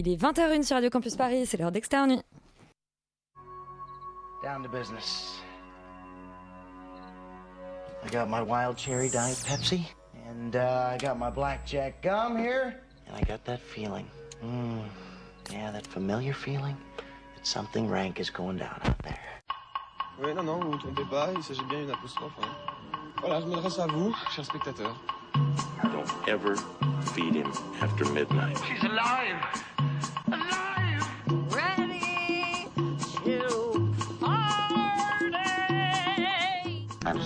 Il est 20h01 sur Radio Campus Paris, c'est l'heure d'externe nuit. Down to business. I got my wild cherry diet Pepsi, and uh, I got my blackjack gum here, and I got that feeling. Mm, yeah, that familiar feeling that something rank is going down out there. Oui, non, non, vous ne vous trompez pas, il s'agit bien d'une apostrophe. hein. Voilà, je m'adresse à vous, chers spectateurs. Don't ever feed him after midnight. She's! Alive!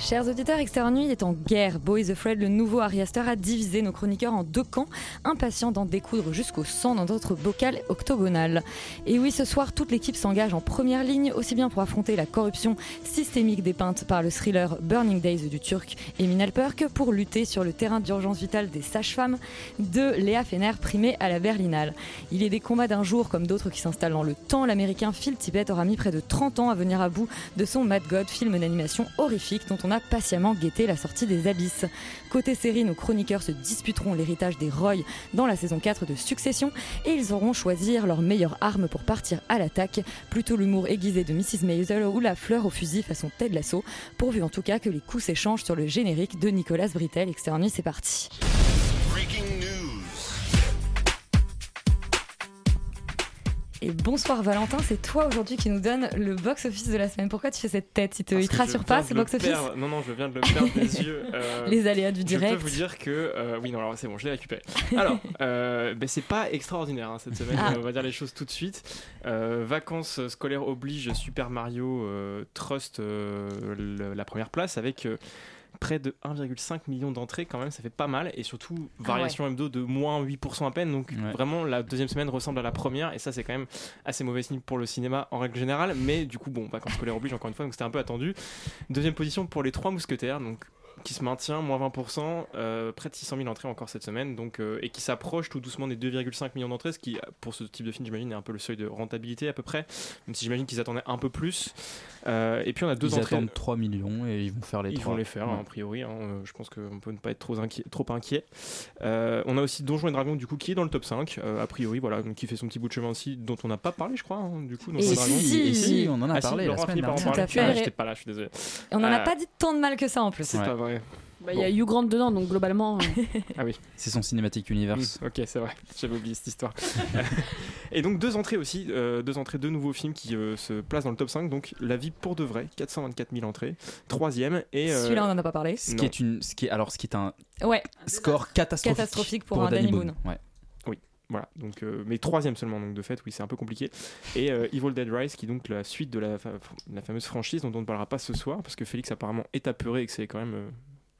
Chers auditeurs, Externe Nuit est en guerre. Boys Afraid, le nouveau Ari Aster, a divisé nos chroniqueurs en deux camps, impatients d'en découdre jusqu'au sang dans notre bocal octogonal. Et oui, ce soir, toute l'équipe s'engage en première ligne, aussi bien pour affronter la corruption systémique dépeinte par le thriller Burning Days du Turc Emin Alper que pour lutter sur le terrain d'urgence vitale des sages-femmes de Léa Fener, primée à la Berlinale. Il est des combats d'un jour comme d'autres qui s'installent dans le temps. L'américain Phil Tippett aura mis près de 30 ans à venir à bout de son Mad God, film d'animation horrifique dont on a patiemment guetté la sortie des abysses. Côté série, nos chroniqueurs se disputeront l'héritage des Roy dans la saison 4 de Succession et ils auront choisir leur meilleure arme pour partir à l'attaque, plutôt l'humour aiguisé de Mrs. Maisel ou la fleur au fusil façon Ted Lasso, pourvu en tout cas que les coups s'échangent sur le générique de Nicolas Brittel. Externe Nuit, c'est parti. Et bonsoir Valentin, c'est toi aujourd'hui qui nous donne le box-office de la semaine. Pourquoi tu fais cette tête Il te, il te je rassure pas ce box-office. Non, non, je viens de le perdre des yeux. euh, Les aléas du Je direct. peux vous dire que euh, oui non alors c'est bon je l'ai récupéré. Alors euh, ben, c'est pas extraordinaire hein, cette semaine Ah. on va dire les choses tout de suite. Vacances scolaires oblige Super Mario Trust le- la première place avec près de 1,5 million d'entrées quand même ça fait pas mal et surtout variation hebdo de moins 8% à peine donc Ouais. vraiment la deuxième semaine ressemble à la première et ça c'est quand même assez mauvais signe pour le cinéma en règle générale mais du coup bon vacances scolaires oblige encore une fois donc c'était un peu attendu. Deuxième position pour les trois mousquetaires donc qui se maintient, moins 20%, euh, près de 600 000 entrées encore cette semaine, donc, euh, et qui s'approche tout doucement des 2,5 millions d'entrées, ce qui, pour ce type de film, j'imagine, est un peu le seuil de rentabilité à peu près, même si j'imagine qu'ils attendaient un peu plus. Euh, et puis on a deux Ils entrées. attendent 3 millions et ils vont faire les Ils 3. vont les faire, hein, a priori. hein, euh, je pense qu'on peut ne pas être trop inquiet. Trop inquiet. Euh, on a aussi Donjons et Dragons, du coup, qui est dans le top 5, euh, a priori, voilà, donc qui fait son petit bout de chemin aussi, dont on n'a pas parlé, je crois, hein, du coup. Et Donjons et Dragons. si, Et si, on en a Ah, si, parlé la Laurent a semaine fini par en dernière. Tout à parler. fait. Ah, J'étais pas là, je suis désolé. Et on n'en a pas dit tant de mal que ça en plus. C'est Ouais. Bah, Il y a Hugh Grant dedans, donc globalement. euh, Ah oui. C'est son cinématique universe. Mm, ok, c'est vrai, j'avais oublié cette histoire. et donc deux entrées aussi, euh, deux entrées, deux nouveaux films qui euh, se placent dans le top 5. Donc La vie pour de vrai, 424 000 entrées. Troisième et euh, Celui-là, on en a pas parlé. Ce Non. qui est une, ce qui est, alors ce qui est un Ouais, score catastrophique, Catastrophique pour un Danny Boone. Ouais. Voilà. Donc euh, mais troisième seulement. Donc de fait, oui, c'est un peu compliqué. Et euh, Evil Dead Rise, qui est donc la suite de la, la fameuse franchise dont on ne parlera pas ce soir, parce que Félix apparemment est apeuré et que c'est quand même euh,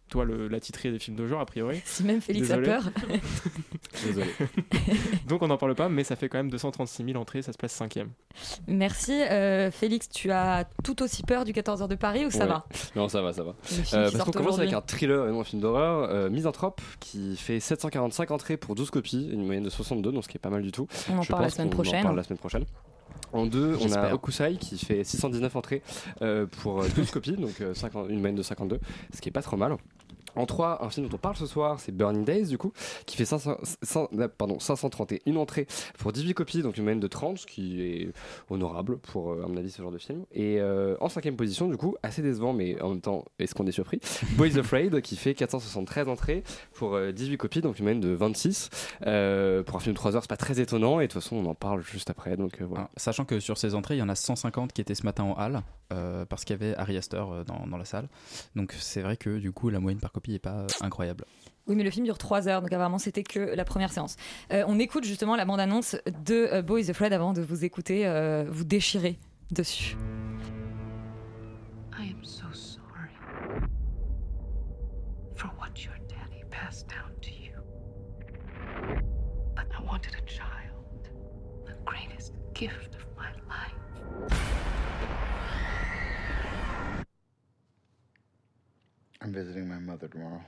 toi le, la titrée des films de genre a priori. si même Félix Désolé. a peur. Désolé. donc on n'en parle pas, mais ça fait quand même 236 000 entrées, ça se place cinquième. Merci. Euh, Félix, tu as tout aussi peur du 14h de Paris ou ça Ouais. va? Non, ça va, ça va. Euh, parce qu'on commence avec un thriller et non un film d'horreur, euh, Misanthrope, qui fait 745 entrées pour 12 copies, une moyenne de 62, donc ce qui est pas mal du tout. On en Je parle la semaine qu'on en prochaine. parle la semaine prochaine. En deux, on a. Okusai qui fait 619 entrées euh, pour euh, 12 copies, donc euh, 50 une moyenne de 52, ce qui est pas trop mal. En 3, un film dont on parle ce soir, c'est Burning Days, du coup, qui fait 500, 500, euh, pardon, 531 entrées pour 18 copies, donc une moyenne de 30, ce qui est honorable pour, euh, à mon avis, ce genre de film. Et euh, en cinquième position, du coup, assez décevant, mais en même temps, est-ce qu'on est surpris? Boys Afraid, qui fait 473 entrées pour euh, 18 copies, donc une moyenne de 26. Euh, pour un film de 3 heures, c'est pas très étonnant, et de toute façon, on en parle juste après, donc euh, voilà. Ah, Sachant que sur ces entrées, il y en a 150 qui étaient ce matin en halle, euh, parce qu'il y avait Ari Aster euh, dans, dans la salle. Donc c'est vrai que du coup, la moyenne par copie est pas euh, incroyable. Oui, mais le film dure 3 heures, donc apparemment c'était que la première séance. Euh, on écoute justement la bande-annonce de euh, Boys Afraid avant de vous écouter euh, vous déchirer dessus. I am so sorry for what your daddy passed down to you. But I wanted a child, the greatest gift I'm visiting my mother tomorrow.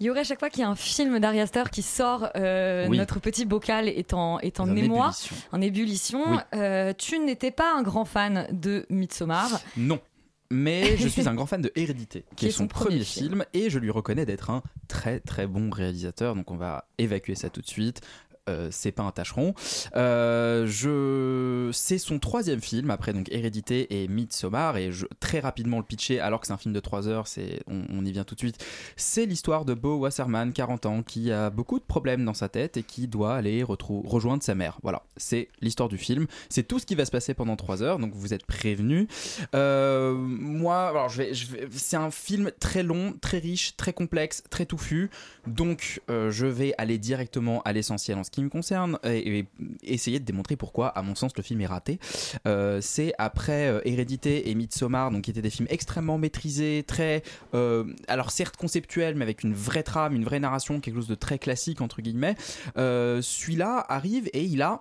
Il y aurait chaque fois qu'il y a un film d'Ari Aster qui sort, euh, Oui. notre petit bocal est en, est en En émoi, ébullition. en ébullition. Oui. Euh, tu n'étais pas un grand fan de Midsommar. Non. Mais je suis un grand fan de Hérédité, qui, est son, premier, film. film, et je lui reconnais d'être un très très bon réalisateur. Donc on va évacuer ça tout de suite. Euh, c'est pas un tâcheron. Euh, je... C'est son troisième film après donc Hérédité et Midsommar et je... très rapidement le pitcher alors que c'est un film de 3 heures, c'est... On, y vient tout de suite. C'est l'histoire de Bo Wasserman, 40 ans, qui a beaucoup de problèmes dans sa tête et qui doit aller retrou- rejoindre sa mère. Voilà, c'est l'histoire du film. C'est tout ce qui va se passer pendant 3 heures, donc vous êtes prévenus. Euh, moi, alors je vais, c'est un film très long, très riche, très complexe, très touffu. Donc je vais aller directement à l'essentiel en ce qui me concerne et, essayer de démontrer pourquoi, à mon sens, le film est raté. Euh, c'est après euh, Hérédité et Midsommar, donc qui étaient des films extrêmement maîtrisés, très, euh, alors certes conceptuels, mais avec une vraie trame, une vraie narration, quelque chose de très classique entre guillemets. Celui-là arrive et il a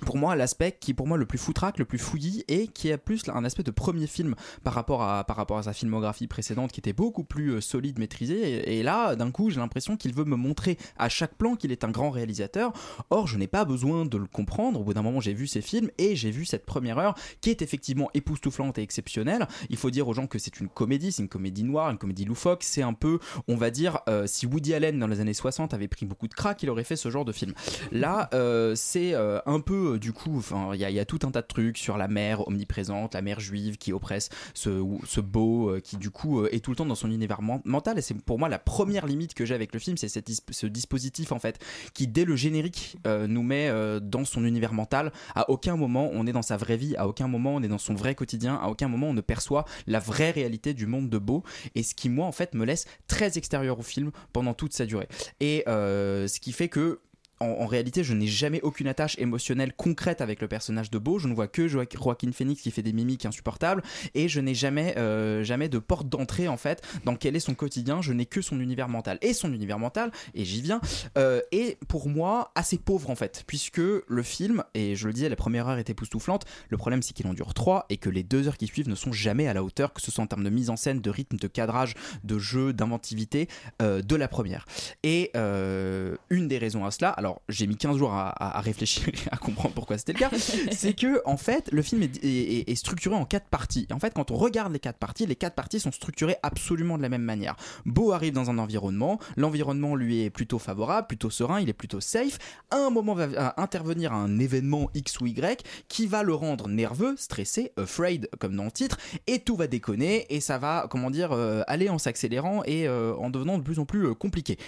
pour moi l'aspect qui est pour moi le plus foutraque, le plus fouillis et qui a plus un aspect de premier film par rapport à, par rapport à sa filmographie précédente qui était beaucoup plus euh, solide, maîtrisée. Et, là d'un coup j'ai l'impression qu'il veut me montrer à chaque plan qu'il est un grand réalisateur. Or je n'ai pas besoin de le comprendre. Au bout d'un moment j'ai vu ces films et j'ai vu cette première heure qui est effectivement époustouflante et exceptionnelle. Il faut dire aux gens que c'est une comédie c'est une comédie noire, une comédie loufoque. C'est un peu on va dire euh, si Woody Allen dans les années 60 avait pris beaucoup de crack il aurait fait ce genre de film. Là euh, c'est un peu euh, du coup il y, a- tout un tas de trucs sur la mère omniprésente la mère juive qui oppresse ce, beau euh, qui du coup euh, est tout le temps dans son univers men- mental. Et c'est pour moi la première limite que j'ai avec le film c'est ce dispositif en fait qui dès le générique nous met dans son univers mental. À aucun moment on est dans sa vraie vie. À aucun moment on est dans son vrai quotidien. À aucun moment on ne perçoit la vraie réalité du monde de Beau. Et ce qui moi en fait me laisse très extérieur au film pendant toute sa durée. Et ce qui fait que en, réalité, je n'ai jamais aucune attache émotionnelle concrète avec le personnage de Beau. Je ne vois que Joaqu- Joaquin Phoenix qui fait des mimiques insupportables et je n'ai jamais, euh, jamais de porte d'entrée en fait dans quel est son quotidien. Je n'ai que son univers mental et son univers mental et j'y viens euh, est pour moi assez pauvre en fait puisque le film et je le disais la première heure était époustouflante. Le problème c'est qu'il en dure trois et que les deux heures qui suivent ne sont jamais à la hauteur que ce soit en termes de mise en scène, de rythme, de cadrage, de jeu, d'inventivité euh, de la première. Et euh, une des raisons à cela, alors j'ai mis 15 jours à, à- à réfléchir et à comprendre pourquoi c'était le cas, c'est que en fait le film est, est- est structuré en quatre parties. Et en fait quand on regarde les quatre parties, les quatre parties sont structurées absolument de la même manière. Beau arrive dans un environnement, l'environnement lui est plutôt favorable, plutôt serein, il est plutôt safe. À un moment va va intervenir un événement X ou Y qui va le rendre nerveux, stressé, afraid comme dans le titre, et tout va déconner et ça va comment dire euh, aller en s'accélérant et euh, en devenant de plus en plus euh, compliqué.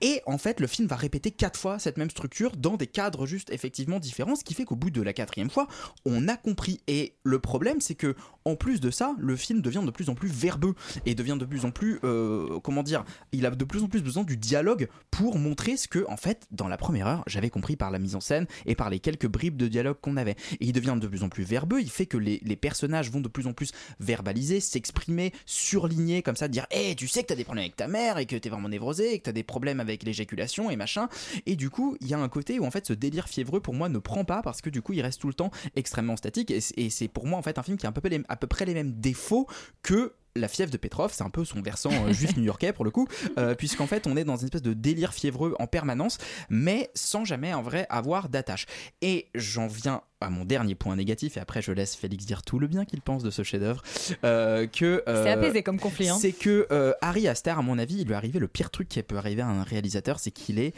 Et en fait, le film va répéter quatre fois cette même structure dans des cadres juste effectivement différents, ce qui fait qu'au bout de la quatrième fois, on a compris. Et le problème, c'est que en plus de ça, le film devient de plus en plus verbeux et devient de plus en plus, euh, comment dire, il a de plus en plus besoin du dialogue pour montrer ce que, en fait, dans la première heure, j'avais compris par la mise en scène et par les quelques bribes de dialogue qu'on avait. Et il devient de plus en plus verbeux. Il fait que les, personnages vont de plus en plus verbaliser, s'exprimer, surligner comme ça, dire, hé, tu sais que t'as des problèmes avec ta mère et que t'es vraiment névrosé et que t'as des problèmes avec l'éjaculation et machin. Et du coup, il y a un côté où en fait ce délire fiévreux pour moi ne prend pas parce que du coup il reste tout le temps extrêmement statique et, c'est pour moi en fait un film qui a à peu près les, à peu près les mêmes défauts que la fièvre de Petrov, c'est un peu son versant euh, juif new-yorkais pour le coup, euh, puisqu'en fait on est dans une espèce de délire fiévreux en permanence, mais sans jamais en vrai avoir d'attache. Et j'en viens à mon dernier point négatif, et après je laisse Félix dire tout le bien qu'il pense de ce chef-d'œuvre, euh, que euh, C'est apaisé comme conflit. Hein. c'est que euh, Harry Astor, à mon avis, il lui est arrivé le pire truc qui peut arriver à un réalisateur, c'est qu'il est,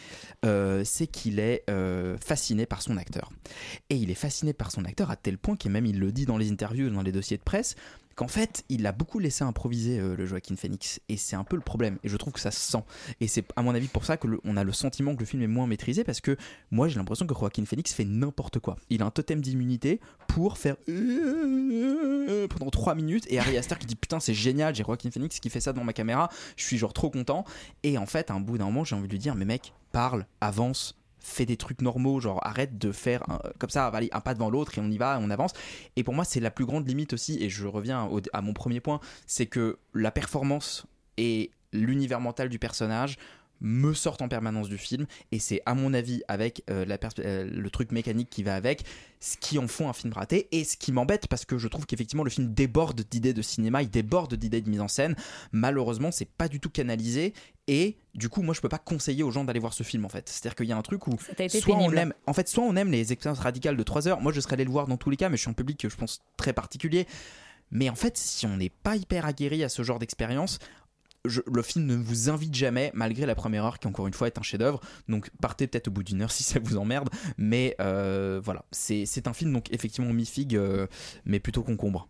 c'est qu'il est fasciné par son acteur. Et il est fasciné par son acteur à tel point qu'il même il le dit dans les interviews, dans les dossiers de presse, qu'en fait, il l'a beaucoup laissé improviser euh, le Joaquin Phoenix. Et c'est un peu le problème. Et je trouve que ça se sent. Et c'est à mon avis pour ça que le- on a le sentiment que le film est moins maîtrisé parce que moi j'ai l'impression que Joaquin Phoenix fait n'importe quoi. Il a un totem d'immunité pour faire pendant 3 minutes et Harry Astor qui dit putain c'est génial, j'ai Joaquin Phoenix qui fait ça devant ma caméra, je suis genre trop content. Et en fait, à un bout d'un moment, j'ai envie de lui dire mais mec, parle, avance, fais des trucs normaux, genre arrête de faire comme ça, un pas devant l'autre et on y va, on avance. Et pour moi, c'est la plus grande limite aussi, et je reviens à mon premier point, c'est que la performance et l'univers mental du personnage me sortent en permanence du film et c'est à mon avis avec euh, la euh, le truc mécanique qui va avec ce qui en font un film raté et ce qui m'embête parce que je trouve qu'effectivement le film déborde d'idées de cinéma, il déborde d'idées de mise en scène. Malheureusement, c'est pas du tout canalisé et du coup, moi je peux pas conseiller aux gens d'aller voir ce film en fait. C'est-à-dire qu'il y a un truc où soit on aime en fait soit on aime les expériences radicales de 3 heures. Moi je serais allé le voir dans tous les cas mais je suis un public je pense très particulier. Mais en fait, si on n'est pas hyper aguerri à ce genre d'expérience, je- le film ne vous invite jamais, malgré la première heure qui encore une fois est un chef-d'œuvre. Donc partez peut-être au bout d'une heure si ça vous emmerde. Mais euh, voilà, c'est c'est un film donc effectivement mi-figue, euh, mais plutôt concombre.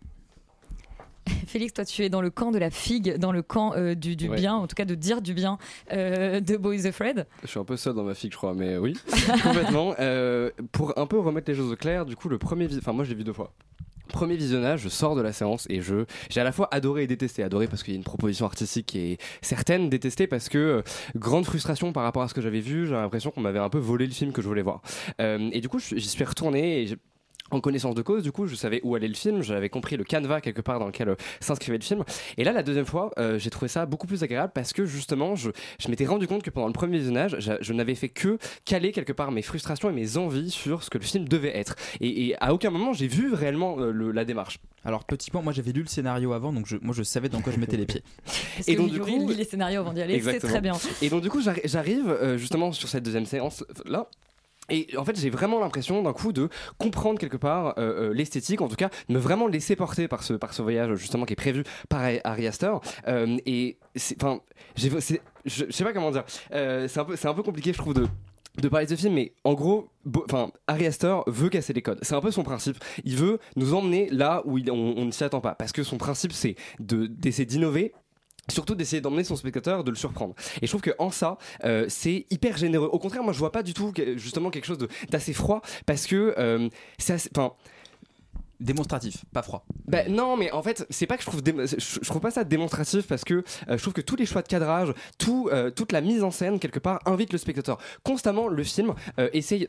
Félix, toi, tu es dans le camp de la figue, dans le camp euh, du, du Ouais. bien, en tout cas de dire du bien euh, de Boys Afraid. Je suis un peu seul dans ma figue, je crois, mais oui, complètement. Euh, pour un peu remettre les choses au clair, du coup, le premier, enfin moi je l'ai vu deux fois. Premier visionnage, je sors de la séance et je j'ai à la fois adoré et détesté. Adoré parce qu'il y a une proposition artistique qui est certaine, détesté parce que euh, grande frustration par rapport à ce que j'avais vu. J'ai l'impression qu'on m'avait un peu volé le film que je voulais voir. Euh, et du coup, j'y suis retourné et en connaissance de cause, du coup, je savais où allait le film, j'avais compris le canevas quelque part dans lequel euh, s'inscrivait le film. Et là, la deuxième fois, euh, j'ai trouvé ça beaucoup plus agréable parce que justement, je, je m'étais rendu compte que pendant le premier visionnage, je, je n'avais fait que caler quelque part mes frustrations et mes envies sur ce que le film devait être. Et, et à aucun moment, j'ai vu réellement euh, le- la démarche. Alors petit point, moi j'avais lu le scénario avant, donc je, moi je savais dans quoi je mettais les pieds. Parce Et que donc, du Yuri coup- lit les scénarios avant d'y aller, c'est très bien. Et donc du coup j'arri- j'arrive euh, justement sur cette deuxième séance là. Et en fait, j'ai vraiment l'impression d'un coup de comprendre quelque part euh, euh, l'esthétique, en tout cas, me vraiment laisser porter par ce, par ce voyage justement qui est prévu par Ari Aster. Euh, et enfin, je sais pas comment dire. C'est un peu, un peu compliqué, je trouve, de de parler de ce film, mais en gros, enfin, Ari Aster veut casser les codes. C'est un peu son principe. Il veut nous emmener là où on, on ne s'y attend pas, parce que son principe, c'est de d'essayer d'innover surtout d'essayer d'emmener son spectateur, de le surprendre. Et je trouve que en ça, euh, c'est hyper généreux. Au contraire, moi, je vois pas du tout que- justement quelque chose d'assez froid, parce que euh, c'est enfin. Démonstratif, pas froid. Ben non, mais en fait, c'est pas que je trouve, je, je trouve pas ça démonstratif parce que euh, je trouve que tous les choix de cadrage, tout, euh, toute la mise en scène quelque part invite le spectateur. Constamment, le film euh, essaye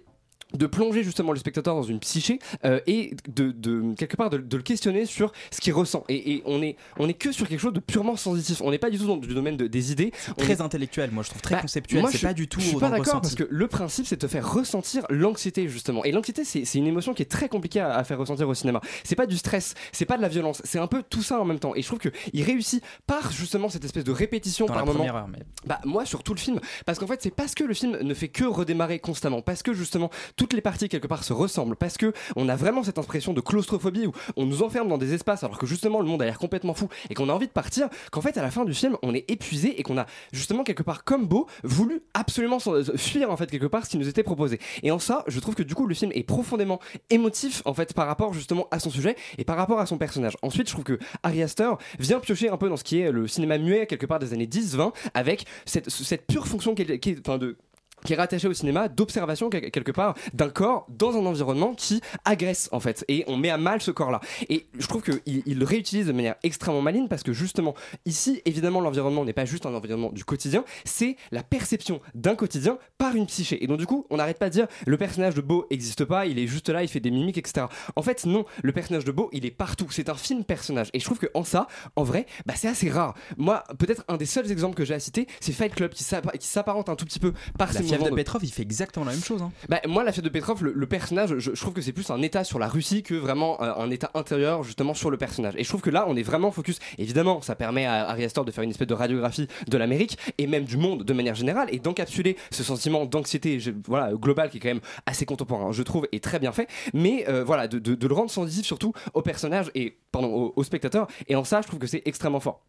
de plonger justement le spectateur dans une psyché euh, et de, de- quelque part de, de le questionner sur ce qu'il ressent et, et on est on est que sur quelque chose de purement sensitif on n'est pas du tout dans du domaine de- des idées On Très est- intellectuel, moi je trouve très Bah, conceptuel. C'est pas du tout Je suis pas d'accord parce que le principe c'est de te faire ressentir l'anxiété justement. Et l'anxiété c'est une émotion qui est très compliquée à, à faire ressentir au cinéma. C'est pas du stress, c'est pas de la violence, c'est un peu tout ça en même temps. Et je trouve que il réussit par justement cette espèce de répétition Dans par moment. heure, mais Bah moi sur tout le film parce qu'en fait c'est parce que le film ne fait que redémarrer constamment parce que justement toutes les parties quelque part se ressemblent parce que on a vraiment cette impression de claustrophobie où on nous enferme dans des espaces alors que justement le monde a l'air complètement fou et qu'on a envie de partir qu'en fait à la fin du film on est épuisé et qu'on a justement quelque part comme beau voulu absolument euh, fuir en fait quelque part ce qui nous était proposé. Et en ça je trouve que du coup le film est profondément émotif en fait par rapport justement à son sujet et par rapport à son personnage. Ensuite je trouve que Ari Aster vient piocher un peu dans ce qui est le cinéma muet quelque part des années 10-20 avec cette, pure fonction de qui est rattaché au cinéma d'observation quel- quelque part d'un corps dans un environnement qui agresse en fait. Et on met à mal ce corps là et je trouve qu'il il le réutilise de manière extrêmement maligne parce que justement ici évidemment l'environnement n'est pas juste un environnement du quotidien c'est la perception d'un quotidien par une psyché. Et donc du coup on n'arrête pas de dire le personnage de Beau existe pas il est juste là il fait des mimiques etc en fait non le personnage de Beau il est partout. C'est un film personnage. Et je trouve que en ça en vrai bah, c'est assez rare. Moi peut-être un des seuls exemples que j'ai à citer c'est Fight Club qui s'apparente un tout petit peu par la ses fièvre moments de Petrov, il fait exactement la même chose. hein. bah, moi, la fête de Petrov, le, le personnage, je, je trouve que c'est plus un état sur la Russie que vraiment euh, un état intérieur, justement, sur le personnage. Et je trouve que là, on est vraiment focus. Évidemment, ça permet à Ari Aster de faire une espèce de radiographie de l'Amérique et même du monde de manière générale et d'encapsuler ce sentiment d'anxiété voilà, global qui est quand même assez contemporain, je trouve, et très bien fait. Mais euh, voilà, de, de- de le rendre sensitif surtout au personnage et, pardon, au, au spectateur. Et en ça, je trouve que c'est extrêmement fort.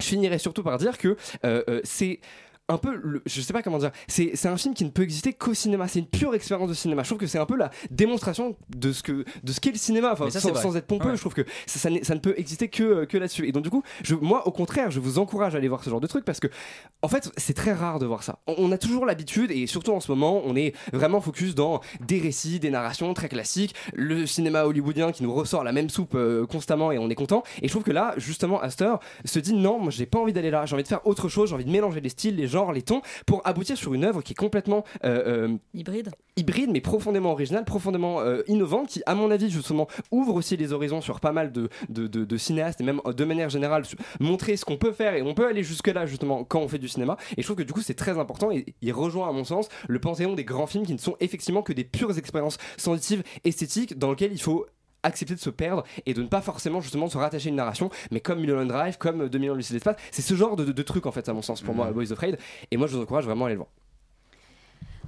Je finirai surtout par dire que euh, c'est un peu, le- je sais pas comment dire, c'est c'est un film qui ne peut exister qu'au cinéma. C'est une pure expérience de cinéma. Je trouve que c'est un peu la démonstration de ce que de ce qu'est le cinéma. Enfin, ça, sans, être pompeux, Ouais. je trouve que ça, ça ne peut exister que que là-dessus. Et donc du coup, je, moi, au contraire, je vous encourage à aller voir ce genre de truc parce que, en fait, c'est très rare de voir ça. On, on a toujours l'habitude et surtout en ce moment, on est vraiment focus dans des récits, des narrations très classiques, le cinéma hollywoodien qui nous ressort la même soupe euh, constamment et on est content. Et je trouve que là, justement, Astor se dit non, moi, j'ai pas envie d'aller là. J'ai envie de faire autre chose. J'ai envie de mélanger les styles, les genres genres, les tons, pour aboutir sur une œuvre qui est complètement euh, euh, Hybride. hybride mais profondément originale, profondément euh, innovante, qui à mon avis justement ouvre aussi les horizons sur pas mal de, de, de- de cinéastes et même de manière générale montrer ce qu'on peut faire et on peut aller jusque là justement quand on fait du cinéma et je trouve que du coup c'est très important et il rejoint à mon sens le panthéon des grands films qui ne sont effectivement que des pures expériences sensitives, esthétiques dans lesquelles il faut accepter de se perdre et de ne pas forcément justement se rattacher à une narration. Mais comme Mulholland Drive comme 2000 ans de Lucie l'espace c'est ce genre de, de, de truc en fait à mon sens pour moi Boys Afraid et moi je vous encourage vraiment à aller le voir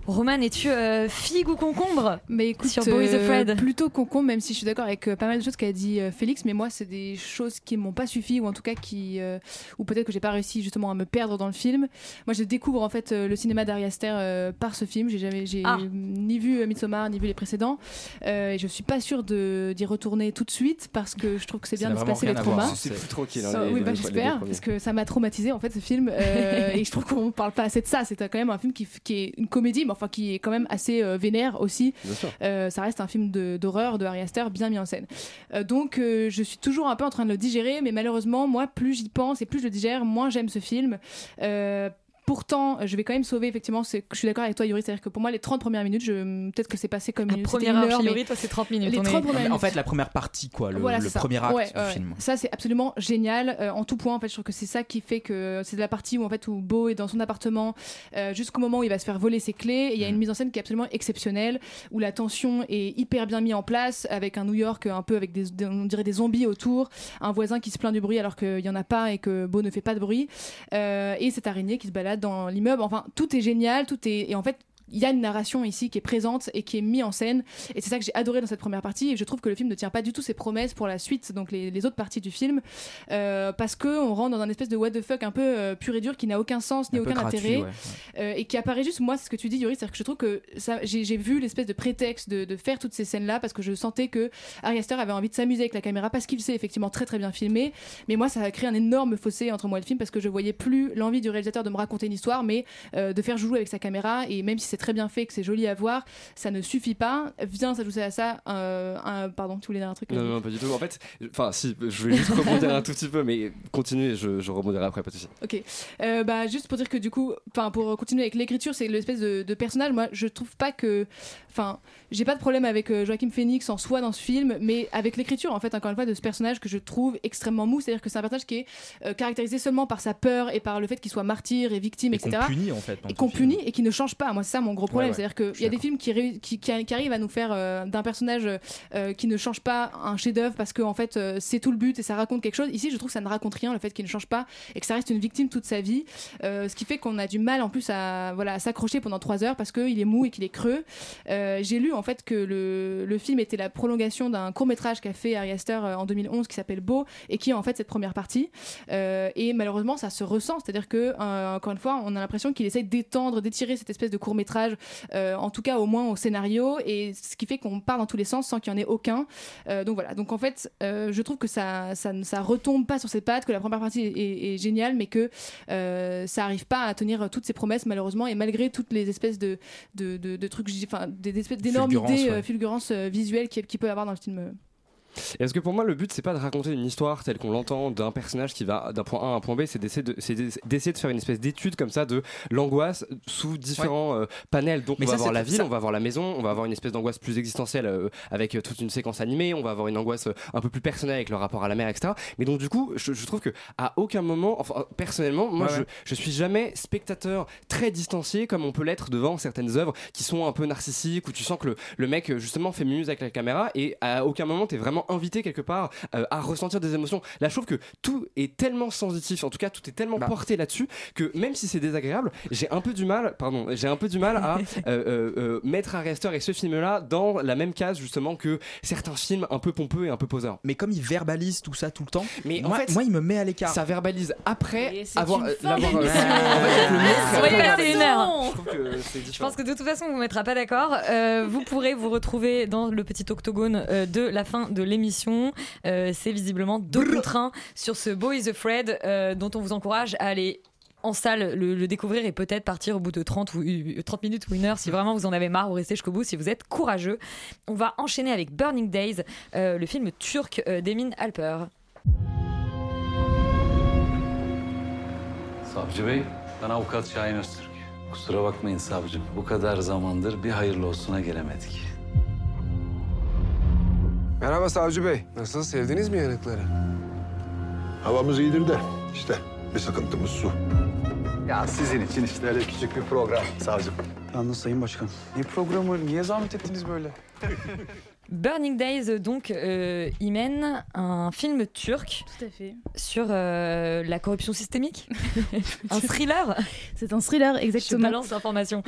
Roman, es-tu euh, figue ou concombre Mais écoute, Sur Boys euh, plutôt concombre, même si je suis d'accord avec euh, pas mal de choses qu'a dit euh, Félix, mais moi, c'est des choses qui m'ont pas suffi, ou en tout cas qui, euh, ou peut-être que j'ai pas réussi justement à me perdre dans le film. Moi, je découvre en fait euh, le cinéma d'Ari Aster euh, par ce film. J'ai jamais, j'ai Ah. ni vu euh, Midsommar, ni vu les précédents, euh, et je suis pas sûre de d'y retourner tout de suite parce que je trouve que c'est bien de se passer les traumas. c'est plus tranquille hein, les- oui, bah, j'espère, parce que ça m'a traumatisé en fait ce film. Euh, et je trouve qu'on parle pas assez de ça. C'est quand même un film qui est une comédie, mais enfin qui est quand même assez euh, vénère aussi. Euh, ça reste un film de- d'horreur de, Harry Aster bien mis en scène. Euh, donc je suis toujours un peu en train de le digérer, mais malheureusement, moi, plus j'y pense et plus je le digère, moins j'aime ce film. Euh, Pourtant, je vais quand même sauver, effectivement, je suis d'accord avec toi, Yuri, c'est-à-dire que pour moi, les 30 premières minutes, je- peut-être que c'est passé comme La une, première heure, heure, mais Yuri, toi, c'est 30 minutes. les On est- 30 premières En fait, la première partie, quoi, le, Voilà, premier acte Ouais, du ouais, film. Ça, c'est absolument génial euh, en tout point. En fait, je trouve que c'est ça qui fait que c'est la partie où en fait où Beau est dans son appartement euh, jusqu'au moment où il va se faire voler ses clés. Et il y a Mm. une mise en scène qui est absolument exceptionnelle, où la tension est hyper bien mise en place, avec un New York un peu avec des, on dirait des zombies autour, un voisin qui se plaint du bruit alors qu'il y en a pas et que Beau ne fait pas de bruit, euh, et cette araignée qui se balade dans l'immeuble. Enfin, tout est génial, tout est et en fait il y a une narration ici qui est présente et qui est mise en scène. Et c'est ça que j'ai adoré dans cette première partie. Et je trouve que le film ne tient pas du tout ses promesses pour la suite donc les, les autres parties du film euh, parce que on rentre dans un espèce de what the fuck un peu euh, pur et dur qui n'a aucun sens ni Un aucun gratuit, intérêt ouais, ouais. euh, et qui apparaît juste moi c'est ce que tu dis Yuri c'est-à-dire que je trouve que j'ai vu l'espèce de prétexte de, de faire toutes ces scènes là parce que je sentais que Ari Aster avait envie de s'amuser avec la caméra parce qu'il sait effectivement très très bien filmer. Mais moi ça a créé un énorme fossé entre moi et le film parce que je voyais plus l'envie du réalisateur de me raconter une histoire mais euh, de faire jouer avec sa caméra. Et même si c'est très bien fait que c'est joli à voir ça ne suffit pas vient s'ajouter à ça euh, un pardon tu voulais dire un truc Non, non, pas du tout. En fait, enfin, si, je vais juste rebondir un tout petit peu, mais continuez, je, je rebondirai après, pas de souci. Ok, Euh, bah juste pour dire que du coup, enfin pour continuer avec l'écriture, c'est l'espèce de, de personnage. Moi, je trouve pas que, enfin, j'ai pas de problème avec euh, Joachim Phoenix en soi dans ce film, mais avec l'écriture en fait, encore une fois, de ce personnage que je trouve extrêmement mou. C'est-à-dire que c'est un personnage qui est euh, caractérisé seulement par sa peur et par le fait qu'il soit martyr et victime, Et qu'on etc. punit, en fait, Et qu'on punit et qui ne change pas. Moi, c'est ça mon gros problème. Ouais, ouais. C'est-à-dire qu'il y a des films qui, arrivent à nous faire euh, d'un personnage euh, qui ne change pas un chef-d'œuvre parce que en fait euh, c'est tout le but et ça raconte quelque chose. Ici, je trouve que ça ne raconte rien, le fait qu'il ne change pas et que ça reste une victime toute sa vie, ce qui fait qu'on a du mal en plus à voilà à s'accrocher pendant trois heures parce qu'il est mou et qu'il est creux. J'ai lu en fait que le, le film était la prolongation d'un court métrage qu'a fait Ari Aster en 2011 qui s'appelle Beau et qui est en fait cette première partie. Et malheureusement, ça se ressent, c'est-à-dire que encore une fois, on a l'impression qu'il essaye d'étendre, d'étirer cette espèce de court métrage, euh, en tout cas au moins au scénario, et ce qui fait qu'on part dans tous les sens sans qu'il y en ait aucun. Euh, donc voilà. Donc en fait, euh, je trouve que ça, ça, retombe pas sur ses pattes, que la première partie est, géniale, mais que ça arrive pas à tenir toutes ses promesses malheureusement, et malgré toutes les espèces de, de, de, de trucs, enfin des espèces d'énormes idées, ouais. fulgurances visuelles qu'il qu'il peut y avoir dans le film. Et Parce que pour moi, le but, c'est pas de raconter une histoire telle qu'on l'entend d'un personnage qui va d'un point A à un point B, c'est d'essayer de, c'est d'essayer de faire une espèce d'étude comme ça de l'angoisse sous différents euh, panels. Donc, Mais on va ça, avoir la ville, ça- on va avoir la maison, on va avoir une espèce d'angoisse plus existentielle euh, avec euh, toute une séquence animée, on va avoir une angoisse un peu plus personnelle avec le rapport à la mer, etc. Mais donc, du coup, je, je trouve que à aucun moment, enfin, personnellement, moi, Ouais, je, ouais. je suis jamais spectateur très distancié comme on peut l'être devant certaines œuvres qui sont un peu narcissiques où tu sens que le, le mec justement fait muse avec la caméra et à aucun moment t'es vraiment invité quelque part euh, à ressentir des émotions. Là je trouve que tout est tellement sensitif, en tout cas tout est tellement porté là-dessus que même si c'est désagréable, j'ai un peu du mal, pardon, j'ai un peu du mal à euh, euh, euh, mettre Ari Aster et ce film-là dans la même case justement que certains films un peu pompeux et un peu poseurs. Mais comme il verbalise tout ça tout le temps, mais moi, en fait, moi, il me met à l'écart. Ça verbalise après avoir l'avoir. Je trouve que c'est Je différent. pense que de toute façon, on ne vous mettra pas d'accord. Euh, vous pourrez vous retrouver dans le petit octogone euh, de la fin de l'émission. Euh, c'est visiblement deux contre un sur ce Boys Afraid euh, dont on vous encourage à aller en salle le, le découvrir et peut-être partir au bout de 30, ou, euh, 30 minutes ou une heure si vraiment vous en avez marre ou restez jusqu'au bout si vous êtes courageux. On va enchaîner avec Burning Days, euh, le film turc euh, d'Emin Alper. Savcı Bey, Ben avukat Şahin Öztürk. Kusura bakmayın savcım. Bu kadar zamandır bir hayırlı olsuna gelemedik. Merhaba Savcı Bey. Nasıl? Sevdiniz mi yanıkları? Havamız iyidir de işte bir sıkıntımız su. Ya sizin için işte öyle küçük bir program savcım. Yalnız Sayın Başkan, ne programı, niye zahmet ettiniz böyle? Burning Days, donc, euh, mène un film turc Tout à fait. sur euh, la corruption systémique. un thriller. C'est un thriller, Je exactement. balance l'information.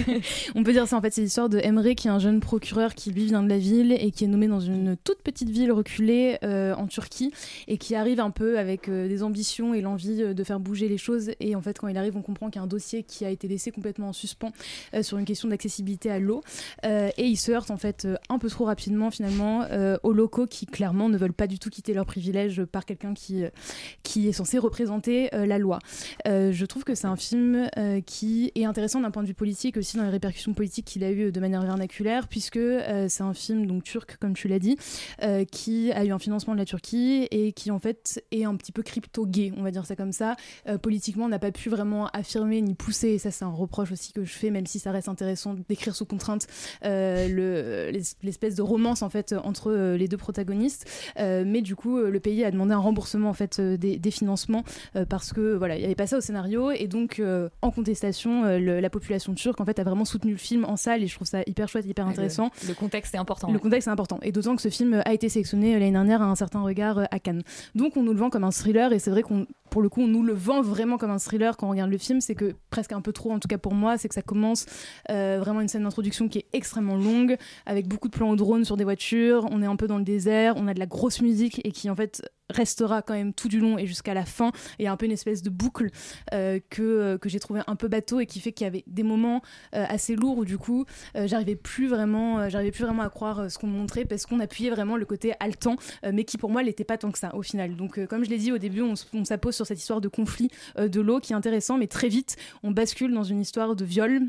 On peut dire ça en fait, c'est l'histoire de Emre qui est un jeune procureur qui lui vient de la ville et qui est nommé dans une toute petite ville reculée euh, en Turquie et qui arrive un peu avec euh, des ambitions et l'envie de faire bouger les choses. Et en fait, quand il arrive, on comprend qu'il y a un dossier qui a été laissé complètement en suspens sur une question d'accessibilité à l'eau. Et il se heurte en fait un peu trop rapidement finalement euh, aux locaux qui clairement ne veulent pas du tout quitter leurs privilèges par quelqu'un qui, euh, qui est censé représenter euh, la loi. Je trouve que c'est un film qui est intéressant d'un point de vue politique aussi dans les répercussions politiques qu'il a eu de manière vernaculaire puisque c'est un film donc turc comme tu l'as dit qui a eu un financement de la Turquie et qui en fait est un petit peu crypto-gay on va dire ça comme ça politiquement n'a pas pu vraiment affirmer ni pousser et ça c'est un reproche aussi que je fais même si ça reste intéressant d'écrire sous contrainte le- l'es- l'espèce de romance en fait entre euh, les deux protagonistes Euh, mais du coup euh, le pays a demandé un remboursement en fait euh, des, des financements euh, parce que voilà il n'y avait pas ça au scénario et donc euh, en contestation euh, le- la population turque en fait a vraiment soutenu le film en salle et je trouve ça hyper chouette hyper intéressant Le, le contexte est important. le ouais. contexte est important. Et d'autant que ce film a été sélectionné euh, l'année dernière à un certain regard euh, à Cannes. Donc on nous le vend comme un thriller et c'est vrai qu'on pour le coup on nous le vend vraiment comme un thriller quand on regarde le film. C'est que presque un peu trop en tout cas pour moi, c'est que ça commence euh, vraiment une scène d'introduction qui est extrêmement longue avec beaucoup de plans au drone sur des voitures. On est un peu dans le désert, on a de la grosse musique et qui en fait restera quand même tout du long et jusqu'à la fin. Et un peu une espèce de boucle euh, que, euh, que j'ai trouvé un peu bateau et qui fait qu'il y avait des moments euh, assez lourds où du coup j'arrivais plus vraiment plus vraiment à croire ce qu'on me montrait parce qu'on appuyait vraiment le côté haletant mais qui pour moi l'était pas tant que ça au final donc comme je l'ai dit au début on, on s'appose sur cette histoire de conflit de l'eau qui est intéressant mais très vite on bascule dans une histoire de viol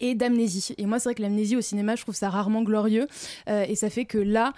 et d'amnésie. Et moi, c'est vrai que l'amnésie au cinéma, je trouve ça rarement glorieux. Euh, et ça fait que là,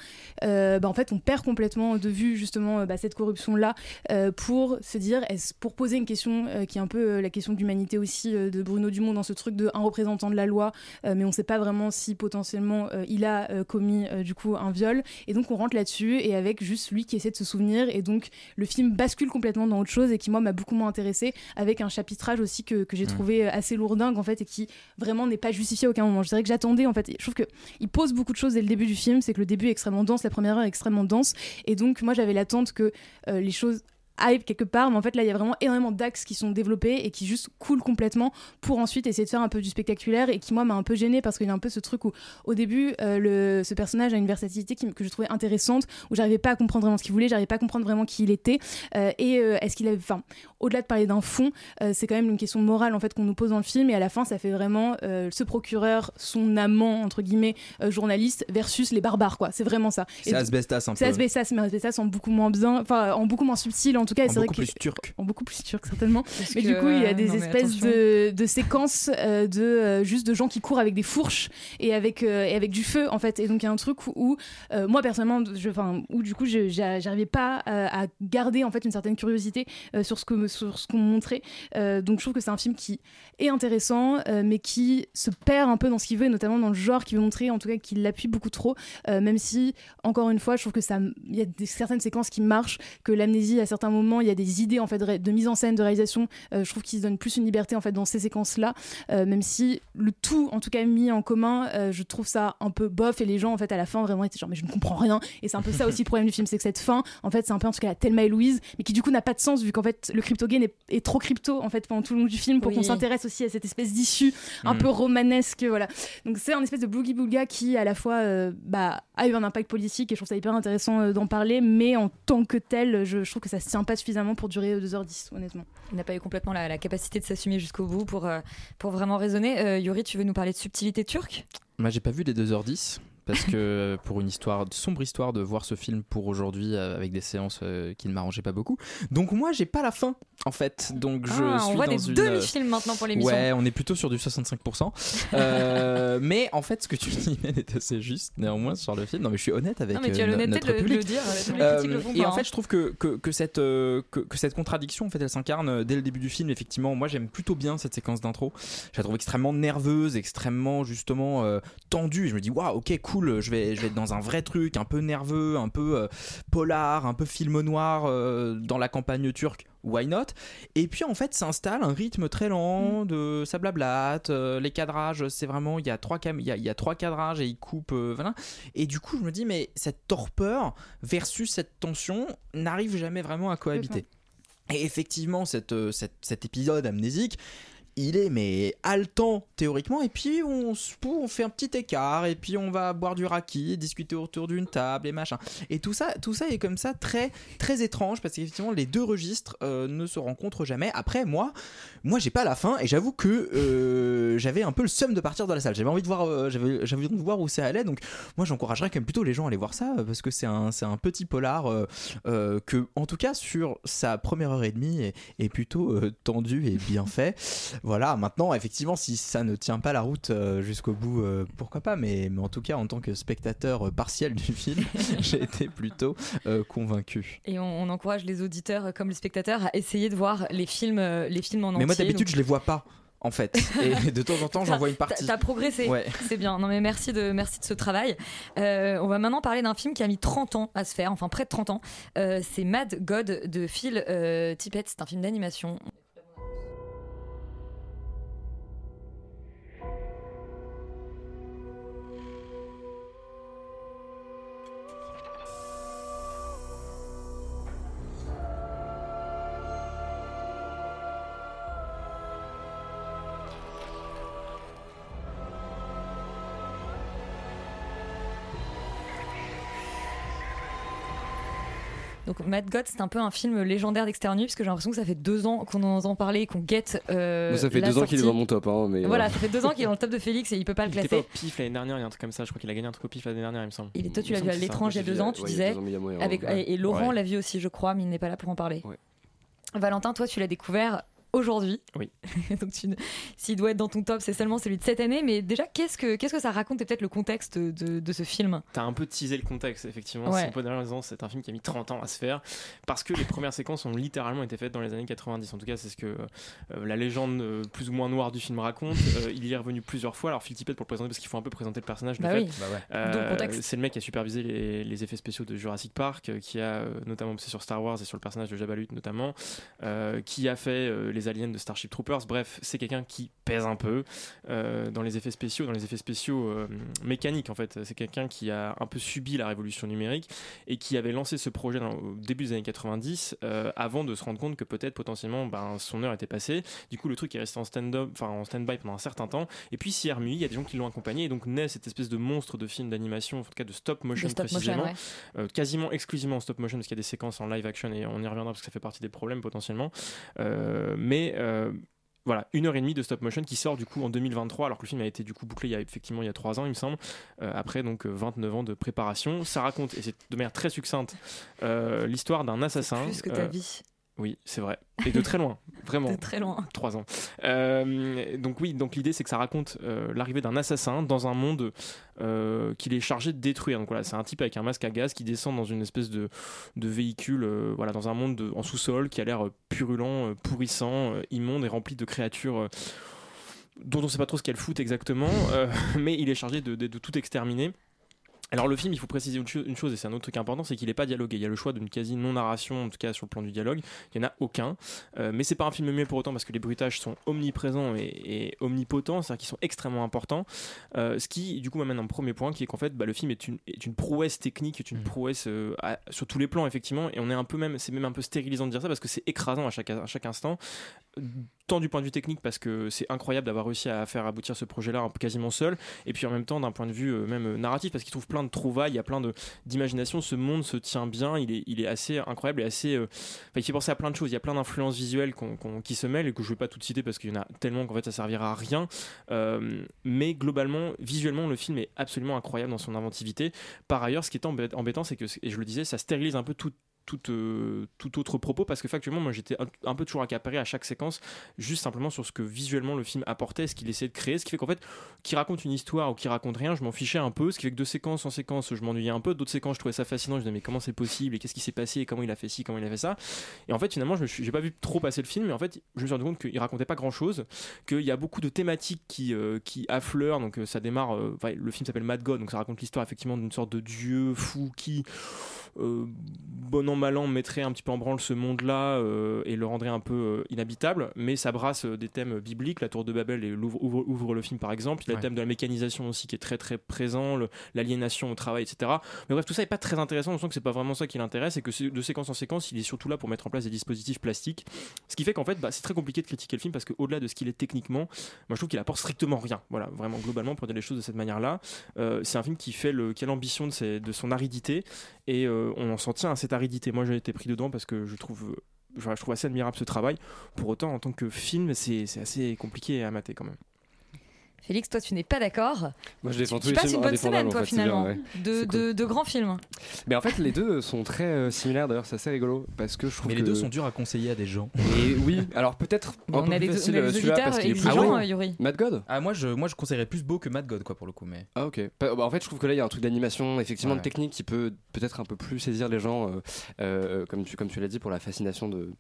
euh, bah, en fait, on perd complètement de vue justement euh, bah, cette corruption-là euh, pour se dire, est-ce- pour poser une question qui est un peu la question d'humanité aussi de Bruno Dumont dans ce truc de un représentant de la loi, mais on ne sait pas vraiment si potentiellement il a commis du coup un viol. Et donc on rentre là-dessus et avec juste lui qui essaie de se souvenir. Et donc le film bascule complètement dans autre chose et qui moi m'a beaucoup moins intéressé avec un chapitrage aussi que, que j'ai Mm. trouvé assez lourdingue en fait et qui vraiment n'est pas justifié à aucun moment. Je dirais que j'attendais en fait. Je trouve que il pose beaucoup de choses dès le début du film. C'est que le début est extrêmement dense, la première heure est extrêmement dense et donc moi j'avais l'attente que euh, les choses hype quelque part, mais en fait là il y a vraiment énormément d'axes qui sont développés et qui juste coulent complètement pour ensuite essayer de faire un peu du spectaculaire et qui moi m'a un peu gêné parce qu'il y a un peu ce truc où au début euh, le, ce personnage a une versatilité qui, que je trouvais intéressante où j'arrivais pas à comprendre vraiment ce qu'il voulait, j'arrivais pas à comprendre vraiment qui il était euh, et euh, est-ce qu'il avait, enfin au-delà de parler d'un fond, c'est quand même une question morale en fait qu'on nous pose dans le film et à la fin ça fait vraiment ce procureur, son amant entre guillemets journaliste versus les barbares quoi, c'est vraiment ça. C'est Asbestas un c'est peu. Asbestas, mais Asbestas en beaucoup moins bien, enfin en beaucoup moins subtil en tout cas. c'est vrai beaucoup que- plus turc. En beaucoup plus turc certainement. mais que, du coup il y a euh, des non, espèces de, de séquences euh, de euh, juste de gens qui courent avec des fourches et avec euh, et avec du feu en fait. Et donc il y a un truc où, où, euh, moi personnellement, je, enfin où du coup j'arrivais pas euh, à garder en fait une certaine curiosité euh, sur ce que me- sur ce qu'on me montrait. Euh, donc je trouve que c'est un film qui est intéressant, euh, mais qui se perd un peu dans ce qu'il veut, et notamment dans le genre qu'il veut montrer, en tout cas qu'il l'appuie beaucoup trop, euh, même si, encore une fois, je trouve que ça, il y a des, certaines séquences qui marchent, que l'amnésie, à certains moments, il y a des idées en fait de, mise en scène, de réalisation, euh, je trouve qu'ils se donnent plus une liberté en fait dans ces séquences-là, euh, même si le tout, en tout cas mis en commun, euh, je trouve ça un peu bof, et les gens en fait à la fin vraiment étaient genre mais je ne comprends rien, et c'est un peu ça aussi le problème du film, c'est que cette fin, en fait, c'est un peu en tout cas la Thelma et Louise, mais qui du coup n'a pas de sens vu qu'en fait le crypto game est, est trop crypto en fait pendant tout le long du film pour Oui. qu'on s'intéresse aussi à cette espèce d'issue un Mm. peu romanesque voilà donc c'est un espèce de boogie booga qui à la fois euh, bah, a eu un impact politique et je trouve ça hyper intéressant euh, d'en parler mais en tant que tel je, je trouve que ça se tient pas suffisamment pour durer euh, 2h10 honnêtement Il n'a pas eu complètement la, la capacité de s'assumer jusqu'au bout pour, euh, pour vraiment raisonner. Euh, Yuri, tu veux nous parler de subtilité turque? Moi, j'ai pas vu les 2h10. Parce que pour une histoire, sombre histoire de voir ce film pour aujourd'hui euh, avec des séances euh, qui ne m'arrangeaient pas beaucoup. Donc moi, j'ai pas la fin en fait. Donc je Ah, suis on voit dans des une... demi-films maintenant pour l'émission. Ouais, on est plutôt sur du 65%. Euh, mais en fait, ce que tu dis est assez juste néanmoins sur le film. Non, mais je suis honnête avec Non, mais tu as euh, l'honnêteté de le- de le dire, euh, le et en fait, hein. je trouve que, que, que cette, euh, que, que cette contradiction, en fait, elle s'incarne euh, dès le début du film. Effectivement, moi, j'aime plutôt bien cette séquence d'intro. Je la trouve extrêmement nerveuse, extrêmement justement euh, tendue. Je me dis, waouh, ok, cool, je vais, je vais être dans un vrai truc, un peu nerveux, un peu euh, polar, un peu film noir euh, dans la campagne turque. Why not? Et puis en fait s'installe un rythme très lent de ça blablate, euh, les cadrages c'est vraiment il y a trois cam il y a, il y a trois cadrages et il coupe euh, voilà et du coup je me dis mais cette torpeur versus cette tension n'arrive jamais vraiment à cohabiter. Et effectivement, cette, euh, cette- cet épisode amnésique, il est mais haletant théoriquement, et puis on, on fait un petit écart, et puis on va boire du raki, discuter autour d'une table et machin. Et tout ça, tout ça est comme ça très très étrange parce qu'effectivement les deux registres euh, ne se rencontrent jamais. Après moi, moi j'ai pas la fin et j'avoue que euh, j'avais un peu le seum de partir de la salle. J'avais envie de voir, euh, j'avais envie de voir où ça allait. Donc moi j'encouragerais quand même plutôt les gens à aller voir ça parce que c'est un un petit polar que en tout cas sur sa première heure et demie est, plutôt tendu et bien fait. Voilà. Maintenant effectivement si ça ne tient pas la route euh, jusqu'au bout, euh, pourquoi pas. Mais, mais en tout cas en tant que spectateur euh, partiel du film, j'ai été plutôt convaincu. Et on, on encourage les auditeurs comme les spectateurs à essayer de voir les films, les films en entier. Mais moi d'habitude Donc, je les vois pas en fait. Et de temps en temps j'en vois une partie. T'as progressé, Ouais. c'est bien. Non mais merci de, merci de ce travail. Euh, on va maintenant parler d'un film qui a mis 30 ans à se faire, enfin près de 30 ans. Euh, c'est Mad God de Phil euh, Tippett. C'est un film d'animation. Mad God, c'est un peu un film légendaire d'Externe parce que j'ai l'impression que ça fait deux ans qu'on en entend parler, qu'on guette. euh, ça fait la deux ans qu'il est dans mon top. Hein, mais, Voilà, euh, ça fait deux ans qu'il est dans le top de Félix et il peut pas le Il était pas classer. au pif l'année dernière, il y a un truc comme ça. Je crois qu'il a gagné un truc au pif l'année dernière, il me semble. Il est, toi, tu l'as vu à l'étrange il y a deux ans, tu ouais, disais. ans, moyen, Avec, ouais. Et Laurent Ouais. l'a vu aussi, je crois, mais il n'est pas là pour en parler. Valentin, toi, tu l'as découvert aujourd'hui. Oui. Donc, s'il doit être dans ton top, c'est seulement celui de cette année. Mais déjà, qu'est-ce que, qu'est-ce que ça raconte et peut-être le contexte de, de ce film? T'as un peu teasé le contexte, effectivement. Ouais. C'est un c'est film qui a mis 30 ans à se faire parce que les premières séquences ont littéralement été faites dans les années 90. En tout cas, c'est ce que euh, la légende euh, plus ou moins noire du film raconte. Euh, il y est revenu plusieurs fois. Alors, Phil Tippett pour le présenter, parce qu'il faut un peu présenter le personnage. de Bah fait. oui. Bah ouais. Euh, D'où le contexte. c'est le mec qui a supervisé les, les effets spéciaux de Jurassic Park, euh, qui a euh, notamment bossé sur Star Wars et sur le personnage de Jabba the Hutt notamment, euh, qui a fait euh, les aliens de Starship Troopers. Bref, c'est quelqu'un qui pèse un peu euh, dans les effets spéciaux, dans les effets spéciaux euh, mécaniques en fait. C'est quelqu'un qui a un peu subi la révolution numérique et qui avait lancé ce projet dans- au début des années 90 euh, avant de se rendre compte que peut-être potentiellement ben, son heure était passée. Du coup, le truc est resté en stand-up, enfin en stand-by pendant un certain temps. Et puis s'y est il y a des gens qui l'ont accompagné et donc naît cette espèce de monstre de film d'animation, en tout cas de stop motion De stop motion, précisément, ouais. quasiment exclusivement en stop motion parce qu'il y a des séquences en live action et on y reviendra parce que ça fait partie des problèmes potentiellement. Mais euh, voilà, une heure et demie de stop motion qui sort du coup en 2023, alors que le film a été du coup bouclé il y a effectivement il y a trois ans, il me semble, euh, après donc euh, 29 ans de préparation. Ça raconte, et c'est de manière très succincte, euh, l'histoire d'un assassin. Plus que ta euh, vie. Oui, c'est vrai. Et de très loin, vraiment. De très loin. Trois ans. Euh, donc oui, donc l'idée c'est que ça raconte euh, l'arrivée d'un assassin dans un monde euh, qu'il est chargé de détruire. Donc voilà, c'est un type avec un masque à gaz qui descend dans une espèce de, de véhicule, voilà, dans un monde de- en sous-sol qui a l'air purulent, pourrissant, immonde et rempli de créatures. dont on sait pas trop ce qu'elles foutent exactement, mais il est chargé de, de- de tout exterminer. Alors le film, il faut préciser une, cho- une chose, et c'est un autre truc important, c'est qu'il n'est pas dialogué. Il y a le choix d'une quasi non-narration, en tout cas sur le plan du dialogue. Il n'y en a aucun. Euh, mais c'est pas un film muet pour autant, parce que les bruitages sont omniprésents et, et omnipotents, c'est-à-dire qu'ils sont extrêmement importants. Euh, ce qui, du coup, m'amène à un premier point, qui est qu'en fait, bah, le film est une, est une prouesse technique, est une prouesse euh, à- sur tous les plans, effectivement. Et on est un peu même, c'est même un peu stérilisant de dire ça, parce que c'est écrasant à chaque, à chaque instant tant du point de vue technique parce que c'est incroyable d'avoir réussi à faire aboutir ce projet-là peu quasiment seul, et puis en même temps d'un point de vue euh, même euh, narratif parce qu'il trouve plein de trouvailles, il y a plein d'imagination. Ce monde se tient bien, il est, il est assez incroyable et assez. euh, il fait penser à plein de choses. Il y a plein d'influences visuelles qui se mêlent et que je vais pas toutes citer parce qu'il y en a tellement qu'en fait ça servira à rien. Mais globalement, visuellement, le film est absolument incroyable dans son inventivité. Par ailleurs, ce qui est embê- embêtant, c'est que, et je le disais, ça stérilise un peu tout. Tout, euh, tout autre propos parce que factuellement moi j'étais un, peu toujours accaparé à chaque séquence juste simplement sur ce que visuellement le film apportait ce qu'il essayait de créer ce qui fait qu'en fait qu'il raconte une histoire ou qu'il raconte rien je m'en fichais un peu ce qui fait que de séquence en séquence je m'ennuyais un peu d'autres séquences je trouvais ça fascinant je me disais mais comment c'est possible et qu'est-ce qui s'est passé et comment il a fait ci comment il a fait ça. Et en fait finalement je j'ai pas vu trop passer le film mais en fait je me suis rendu compte qu'il racontait pas grand chose qu'il y a beaucoup de thématiques qui, euh, qui affleurent donc euh, ça démarre le film s'appelle Mad God donc ça raconte l'histoire effectivement d'une sorte de dieu fou qui bon an mal an mettrait un petit peu en branle ce monde-là euh, et le rendrait un peu euh, inhabitable, mais ça brasse euh, des thèmes bibliques, la tour de Babel et ouvre, ouvre le film par exemple, il y a Ouais. le thème de la mécanisation aussi qui est très très présent, l'aliénation au travail, etc. Mais bref, tout ça est pas très intéressant, on sent que c'est pas vraiment ça qui l'intéresse et que de séquence en séquence, il est surtout là pour mettre en place des dispositifs plastiques, ce qui fait qu'en fait, bah, c'est très compliqué de critiquer le film parce qu'au-delà de ce qu'il est techniquement, moi je trouve qu'il apporte strictement rien. Voilà, vraiment globalement pour dire les choses de cette manière-là, euh, c'est un film qui fait le, qui a l'ambition de, son aridité et euh, on en s'en tient à cette aridité. Moi j'ai été pris dedans parce que je trouve, je trouve assez admirable ce travail. Pour autant, en tant que film, c'est assez compliqué à mater quand même. Félix, toi, tu n'es pas d'accord. Moi, je défends Tu tous les passes films une bonne semaine, en toi, fait, c'est bien, finalement, ouais. de, C'est de- de grands films. Mais en fait, les deux sont très euh, similaires d'ailleurs, c'est assez rigolo parce que je trouve Mais les que- deux sont durs à conseiller à des gens. Et oui, alors peut-être on a des- facile on a des celui-là auditeurs exigeants, long. euh, Yuri. Mad God Ah moi je moi je conseillerais plus Beau que Mad God quoi pour le coup mais. Ah ok. Bah, bah, en fait, je trouve que là, il y a un truc d'animation, effectivement, de technique qui peut peut-être un peu plus saisir les gens, euh, euh, comme tu comme tu l'as dit, pour la fascination de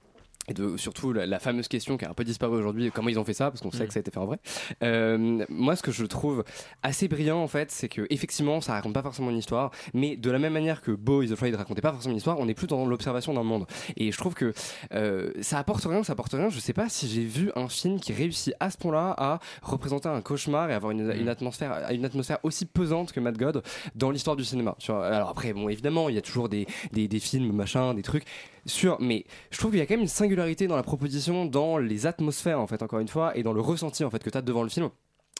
et de surtout la, la fameuse question qui a un peu disparu aujourd'hui, comment ils ont fait ça, parce qu'on sait Mm. que ça a été fait en vrai. Euh, moi, ce que je trouve assez brillant en fait, c'est que effectivement, ça raconte pas forcément une histoire, mais de la même manière que Beau is Afraid racontait pas forcément une histoire, on est plus dans l'observation d'un monde. Et je trouve que euh, ça apporte rien, ça apporte rien. Je sais pas si j'ai vu un film qui réussit à ce point-là à représenter un cauchemar et avoir une, une atmosphère, une atmosphère aussi pesante que Mad God dans l'histoire du cinéma. Alors après, bon, évidemment, il y a toujours des, des, des films, machin, des trucs sur, mais je trouve qu'il y a quand même une singularité dans la proposition, dans les atmosphères en fait, encore une fois, et dans le ressenti en fait que tu as devant le film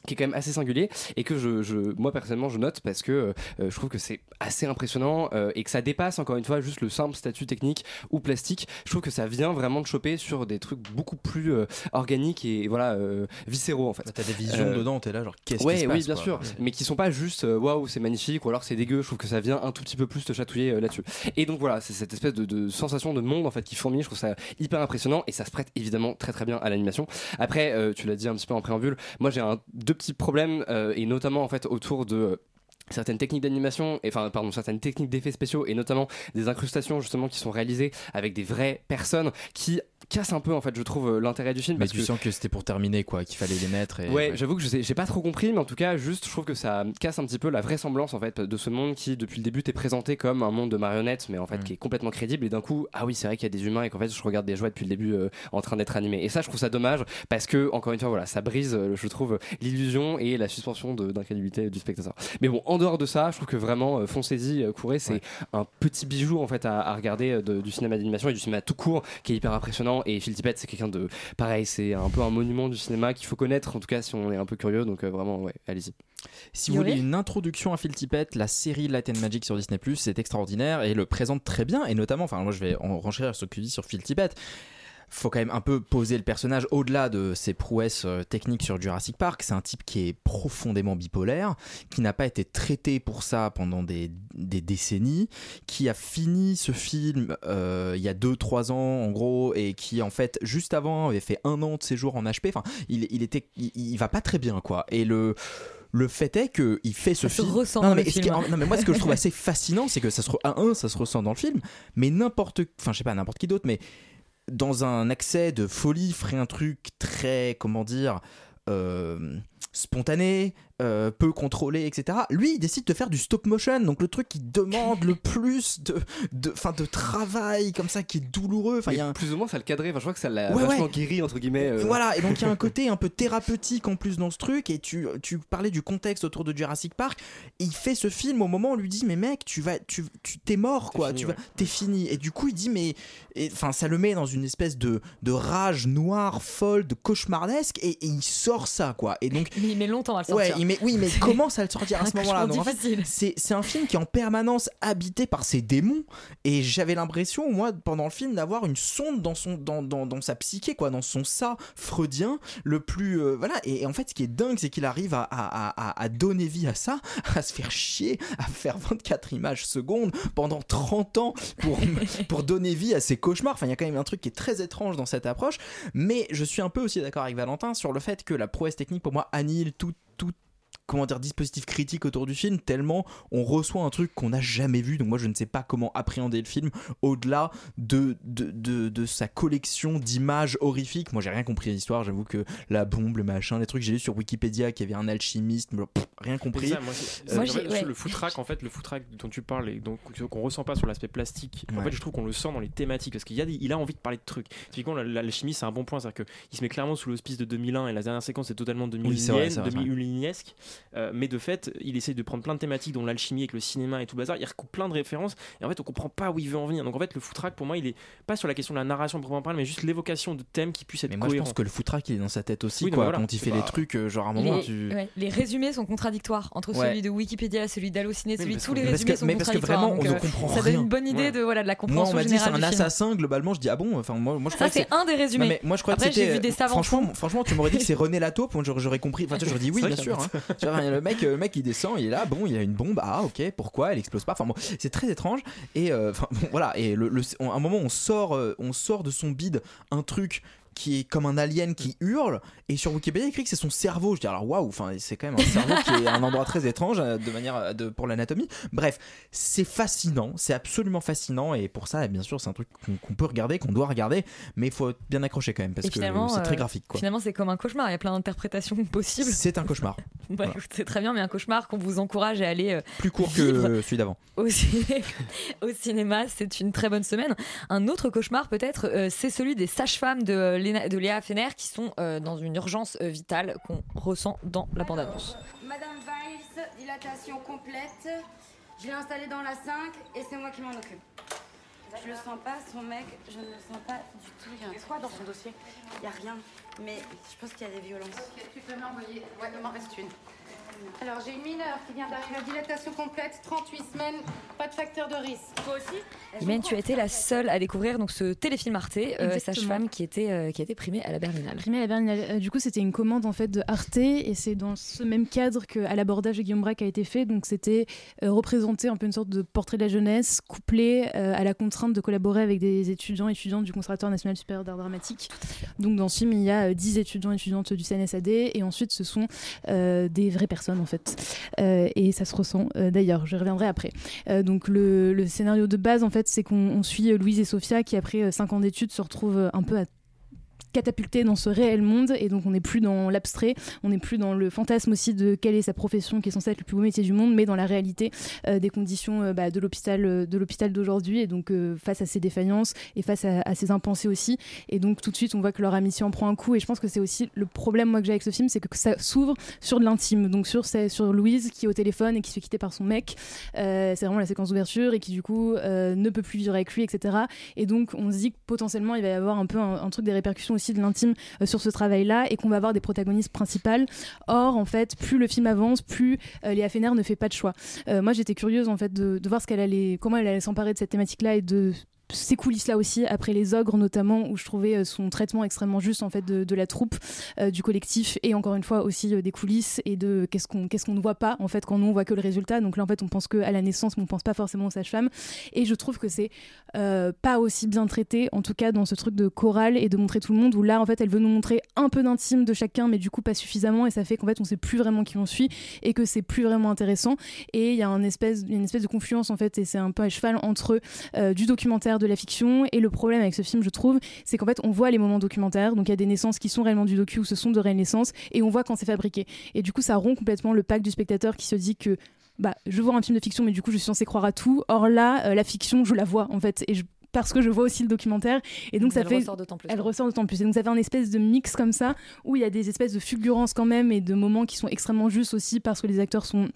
qui est quand même assez singulier et que je, je moi personnellement je note parce que euh, je trouve que c'est assez impressionnant euh, et que ça dépasse encore une fois juste le simple statut technique ou plastique je trouve que ça vient vraiment de choper sur des trucs beaucoup plus euh, organiques et voilà viscéraux en fait T'as des visions dedans, t'es là, genre, qu'est-ce qui ouais se oui passe, bien quoi. sûr Ouais. mais qui sont pas juste waouh c'est magnifique ou alors c'est dégueu je trouve que ça vient un tout petit peu plus te chatouiller là-dessus et donc voilà c'est cette espèce de, de sensation de monde en fait qui fourmille je trouve ça hyper impressionnant et ça se prête évidemment très très bien à l'animation après tu l'as dit un petit peu en préambule moi j'ai un, petits problèmes euh, et notamment en fait autour de euh, certaines techniques d'animation, et- enfin pardon, certaines techniques d'effets spéciaux et notamment des incrustations justement qui sont réalisées avec des vraies personnes qui cassent un peu en fait je trouve euh, l'intérêt du film Mais parce tu que sens que c'était pour terminer quoi, qu'il fallait les mettre. Et, Ouais, j'avoue que je sais- j'ai pas trop compris, mais en tout cas, juste, je trouve que ça casse un petit peu la vraisemblance en fait de ce monde qui, depuis le début, t'est présenté comme un monde de marionnettes, mais en fait qui est complètement crédible. Et d'un coup, ah oui, c'est vrai qu'il y a des humains et qu'en fait, je regarde des jouets depuis le début euh, en train d'être animés. Et ça, je trouve ça dommage parce que, encore une fois, voilà, ça brise, euh, je trouve, l'illusion et la suspension d'incrédulité du spectateur. Mais bon, en dehors de ça, je trouve que vraiment, foncez-y, courez, c'est un petit bijou en fait à, à regarder de- du cinéma d'animation et du cinéma tout court qui est hyper impressionnant. Et Phil Tippett, c'est quelqu'un de pareil, c'est un peu un monument du cinéma qu'il faut connaître, en tout cas si on est un peu curieux. Donc euh, vraiment, ouais, allez-y. Si vous voulez une introduction à Phil Tippett, la série Light and Magic sur Disney Plus, c'est extraordinaire et le présente très bien. Et notamment, enfin, moi je vais en renchérir sur ce que tu dis sur Phil Tippett. Faut quand même un peu poser le personnage au-delà de ses prouesses euh, techniques sur Jurassic Park. C'est un type qui est profondément bipolaire, qui n'a pas été traité pour ça pendant des, des décennies, qui a fini ce film euh, il y a 2-3 ans en gros, et qui en fait juste avant avait fait un an de séjour en HP. Enfin, il, il était, il, il va pas très bien quoi. Et le le fait est qu'il fait ce Ça se film. ressent non, dans mais le ce qui- film. non, mais moi, ce que je trouve assez fascinant, c'est que ça se, re- à un, ça se ressent dans le film, mais n'importe, enfin, je sais pas, n'importe qui d'autre, mais dans un accès de folie, ferait un truc très, comment dire, euh, spontané, euh, peu contrôlé, etc. Lui, il décide de faire du stop motion, donc le truc qui demande le plus de, de, fin, de travail, comme ça, qui est douloureux. Enfin, il y a un- Plus ou moins, ça le cadrait. Enfin, je crois que ça l'a Ouais, vachement ouais. guéri, entre guillemets. euh. Voilà, et donc il y a un côté un peu thérapeutique en plus dans ce truc, et tu, tu parlais du contexte autour de Jurassic Park, il fait ce film au moment où on lui dit mais mec, tu vas, tu, tu t'es mort quoi, fini, tu ouais. vas, t'es fini, et du coup il dit mais, enfin ça le met dans une espèce de, de rage noire, folle, de cauchemardesque, et, et il sort ça quoi, et donc Mais il met longtemps à le Ouais, sortir. il met, oui, mais il commence à le sortir à ce moment-là? en fait, c'est un film qui est en permanence habité par ses démons. Et j'avais l'impression, moi, pendant le film, d'avoir une sonde dans, son, dans, dans, dans sa psyché, quoi, dans son ça freudien, le plus. euh, voilà. Et, et en fait, ce qui est dingue, c'est qu'il arrive à, à, à, à donner vie à ça, à se faire chier, à faire 24 images secondes pendant 30 ans pour, pour donner vie à ses cauchemars. Enfin, il y a quand même un truc qui est très étrange dans cette approche. Mais je suis un peu aussi d'accord avec Valentin sur le fait que la prouesse technique, pour moi, annihile tout, tout comment dire dispositif critique autour du film tellement on reçoit un truc qu'on n'a jamais vu donc moi je ne sais pas comment appréhender le film au-delà de, de, de, de sa collection d'images horrifiques moi j'ai rien compris à l'histoire j'avoue que la bombe le machin les trucs j'ai lu sur Wikipédia qu'il y avait un alchimiste mais pff, rien compris C'est ça, moi, c'est- Euh, c'est- Moi, en j'ai- fait, ouais. Le footrack, en fait, le footrack dont tu parles et donc qu'on ressent pas sur l'aspect plastique. En Ouais. fait, je trouve qu'on le sent dans les thématiques parce qu'il y a, il a envie de parler de trucs. Typiquement, la- la- l'alchimie, c'est un bon point, c'est-à-dire qu'il se met clairement sous l'hospice de 2001 et la dernière séquence est totalement Oui, c'est vrai, 2001, c'est vrai, c'est vrai. 2001esque. Euh, mais de fait, il essaye de prendre plein de thématiques, dont l'alchimie avec le cinéma et tout le bazar. Il recoupe plein de références et en fait, on comprend pas où il veut en venir. Donc en fait, le footrack, pour moi, il est pas sur la question de la narration proprement parler, mais juste l'évocation de thèmes qui puissent être mais moi je pense que le footrack il est dans sa tête aussi Oui, non, quoi mais voilà. quand il fait Bah, les trucs euh, genre à un moment Les, tu ouais, les résumés sont contradictoires entre Ouais. celui de Wikipédia, celui d'Allociné, celui de tous les mais parce résumés que- sont mais parce que contradictoires. vraiment, on donc, ne euh, comprend Ça rien. donne une bonne idée Ouais. de voilà de la moi compréhension on m'a dit c'est un assassin globalement je dis ah bon enfin moi, moi je Ça crois que c'est un des résumés. Mais moi je crois que c'était j'ai vu des savants franchement tu m'aurais dit que c'est René Latour moi j'aurais compris enfin j'aurais dit oui bien sûr euh, le mec il descend il est là bon il a une bombe ah ok pourquoi elle explose pas c'est très étrange et euh, voilà et le, à un moment on sort euh, on sort de son bide un truc qui est comme un alien qui hurle et sur Wikipédia il écrit que c'est son cerveau je dis alors waouh enfin c'est quand même un cerveau qui est un endroit très étrange euh, de manière euh, de, pour l'anatomie bref c'est fascinant c'est absolument fascinant et pour ça bien sûr c'est un truc qu'on peut regarder qu'on doit regarder mais il faut être bien accroché quand même parce Et que c'est très euh, graphique quoi Finalement, c'est comme un cauchemar. Il y a plein d'interprétations possibles. c'est un cauchemar Bah, c'est très bien, mais un cauchemar qu'on vous encourage à aller euh, plus court que celui d'avant au, ciné- au cinéma. C'est une très bonne semaine. Un autre cauchemar, peut-être, euh, c'est celui des sages-femmes de, euh, Léna- de Léa Fener qui sont euh, dans une urgence euh, vitale qu'on ressent dans la bande-annonce. Madame Viles, dilatation complète. Je l'ai installée dans la 5 et c'est moi qui m'en occupe. Je le sens pas, son mec, je ne le sens pas du tout. Il y a un quoi dans son dossier? Il y a rien, mais je pense qu'il y a des violences. Tu peux m'envoyer. Ouais, il m'en reste une. Alors, j'ai une mineure qui vient d'arriver à dilatation complète, 38 semaines, pas de facteur de risque. Toi aussi Hélène, tu as été la seule à découvrir donc ce téléfilm Arte, euh, sage-femme qui, était, euh, qui a été primée à la Berlinale. Primé à la Berlinale. Euh, du coup, c'était une commande en fait de Arte et c'est dans ce même cadre qu'à l'abordage de Guillaume Braque a été fait. Donc, c'était euh, représenter un peu une sorte de portrait de la jeunesse couplé euh, à la contrainte de collaborer avec des étudiants et étudiantes du Conservatoire national supérieur d'art dramatique. Donc, dans ce film, il y a euh, 10 étudiants et étudiantes du CNSAD et ensuite, ce sont euh, des vraies personnes en fait. Euh, et ça se ressent euh, d'ailleurs, je reviendrai après. Euh, donc, le, scénario de base en fait, c'est qu'on on suit Louise et Sophia qui, après 5 ans d'études, se retrouvent un peu à catapulté dans ce réel monde et donc on n'est plus dans l'abstrait, on n'est plus dans le fantasme aussi de quelle est sa profession qui est censée être le plus beau métier du monde, mais dans la réalité euh, des conditions euh, bah, de l'hôpital euh, de l'hôpital d'aujourd'hui et donc face à ces défaillances et face à, à ces impensés aussi. Et donc tout de suite on voit que leur amitié en prend un coup et je pense que c'est aussi le problème moi que j'ai avec ce film c'est que ça s'ouvre sur de l'intime. Donc sur sur Louise qui est au téléphone et qui se fait quitter par son mec c'est vraiment la séquence d'ouverture et qui du coup ne peut plus vivre avec lui etc et donc on se dit que potentiellement il va y avoir un peu un, un truc des répercussions de l'intime euh, sur ce travail-là et qu'on va avoir des protagonistes principales. Or, en fait, plus le film avance, plus euh, Léa Fener ne fait pas de choix. Euh, moi, j'étais curieuse en fait de, de voir ce qu'elle allait, comment elle allait s'emparer de cette thématique-là et de ces coulisses-là aussi, après les ogres notamment, où je trouvais euh, son traitement extrêmement juste en fait de, la troupe, euh, du collectif, et encore une fois aussi euh, des coulisses et de qu'est-ce qu'on qu'est-ce qu'on ne voit pas en fait quand nous on voit que le résultat. Donc là en fait on pense que à la naissance, mais on pense pas forcément aux sages-femmes. Et je trouve que c'est euh, pas aussi bien traité, en tout cas dans ce truc de chorale et de montrer tout le monde, où là en fait elle veut nous montrer un peu d'intime de chacun, mais du coup pas suffisamment, et ça fait qu'en fait on sait plus vraiment qui on suit et que c'est plus vraiment intéressant. Et il y a un espèce, une espèce de confluence en fait, et c'est un peu à cheval entre du documentaire de la fiction. Et le problème avec ce film, je trouve, c'est qu'en fait, on voit les moments documentaires. Donc il y a des naissances qui sont réellement du docu ou ce sont de réelles naissances. Et on voit quand c'est fabriqué. Et du coup, ça rompt complètement le pacte du spectateur qui se dit que bah, je vois un film de fiction, mais du coup, je suis censé croire à tout. Or là, euh, la fiction, je la vois en fait. Et je parce que je vois aussi le documentaire et donc ça Elle fait ressort d'autant plus, elle ressort d'autant plus et donc ça fait un espèce de mix comme ça où il y a des espèces de fulgurances quand même et de moments qui sont extrêmement justes aussi parce que les acteurs sont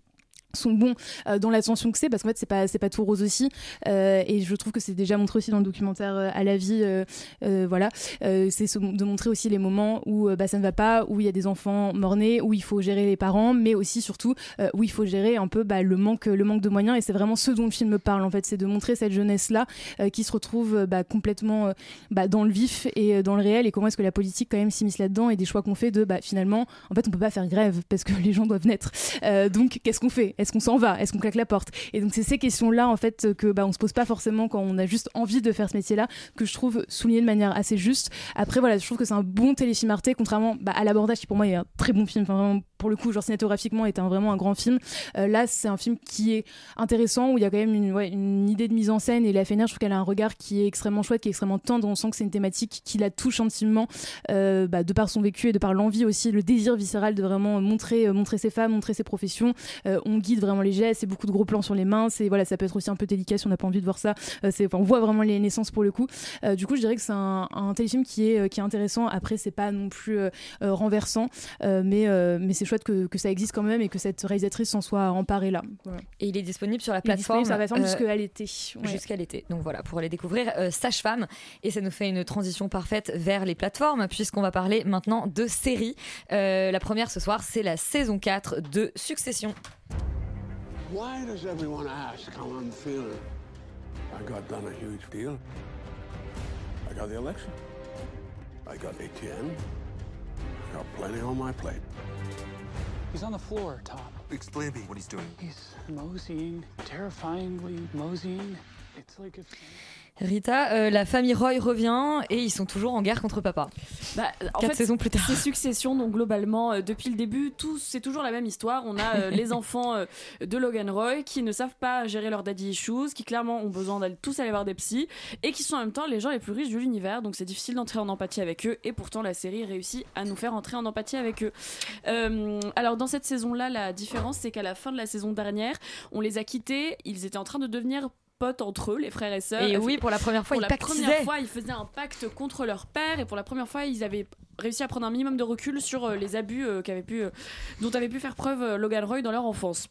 sont bons euh, dans l'attention que c'est parce qu'en fait c'est pas c'est pas tout rose aussi. Euh, et je trouve que c'est déjà montré aussi dans le documentaire euh, à la vie voilà. C'est ce- de montrer aussi les moments où bah, ça ne va pas où il y a des enfants morts-nés où il faut gérer les parents mais aussi surtout où il faut gérer un peu bah, le manque le manque de moyens. Et c'est vraiment ce dont le film parle en fait. C'est de montrer cette jeunesse là qui se retrouve bah, complètement bah, dans le vif et dans le réel. Et comment est-ce que la politique quand même s'immisce là-dedans et des choix qu'on fait de bah, finalement en fait on peut pas faire grève parce que les gens doivent naître. Donc qu'est-ce qu'on fait? Est-ce qu'on s'en va? Est-ce qu'on claque la porte? Et donc c'est ces questions là en fait que bah, on se pose pas forcément quand on a juste envie de faire ce métier là que je trouve souligné de manière assez juste. Après voilà je trouve que c'est un bon téléfilm Arte contrairement bah, à l'abordage qui pour moi est un très bon film pour le coup genre cinématographiquement est un, vraiment un grand film. Euh, là c'est un film qui est intéressant où il y a quand même une, idée de mise en scène et la FNR je trouve qu'elle a un regard qui est extrêmement chouette qui est extrêmement tendre. On sent que c'est une thématique qui la touche intimement euh, bah, de par son vécu et de par l'envie aussi le désir viscéral de vraiment montrer euh, montrer ses femmes montrer ses professions. On guide vraiment les gestes c'est beaucoup de gros plans sur les mains voilà ça peut être aussi un peu délicat si on n'a pas envie de voir ça. On voit vraiment les naissances pour le coup. Du coup je dirais que c'est un, un téléfilm qui est qui est intéressant. Après c'est pas non plus renversant mais mais c'est chouette que, que ça existe quand même et que cette réalisatrice s'en soit emparée là Voilà. Et il est disponible sur la Il est disponible plateforme. sur la plateforme euh, jusqu'à l'été Ouais. Jusqu'à l'été. Donc voilà, pour aller découvrir euh, Sage-Femme. Et ça nous fait une transition parfaite vers les plateformes, puisqu'on va parler maintenant de séries. Euh, la première ce soir, c'est la saison 4 de Succession. Why does everyone ask how I'm feeling? I got done a huge deal. I got the election. I got ATM. I got plenty on my plate. He's on the floor, Tom. Explain to me what he's doing. He's moseying, terrifyingly moseying. It's like if. Rita, euh, la famille Roy revient et ils sont toujours en guerre contre papa. Bah, en Quatre fait, saisons plus tard. C'est Succession, donc globalement, euh, depuis le début, c'est toujours la même histoire. On a euh, les enfants de Logan Roy qui ne savent pas gérer leur daddy issues, qui clairement ont besoin d'aller tous aller voir des psys, et qui sont en même temps les gens les plus riches de l'univers, donc c'est difficile d'entrer en empathie avec eux, et pourtant la série réussit à nous faire entrer en empathie avec eux. Alors dans cette saison-là, la différence, c'est qu'à la fin de la saison dernière, on les a quittés, ils étaient en train de devenir potes entre eux, les frères et sœurs. Et oui, pour la première fois, Pour ils la pactisaient. première fois, ils faisaient un pacte contre leur père et pour la première fois, ils avaient réussi à prendre un minimum de recul sur euh, les abus euh, qu'avait pu, euh, dont avait pu faire preuve Logan Roy dans leur enfance.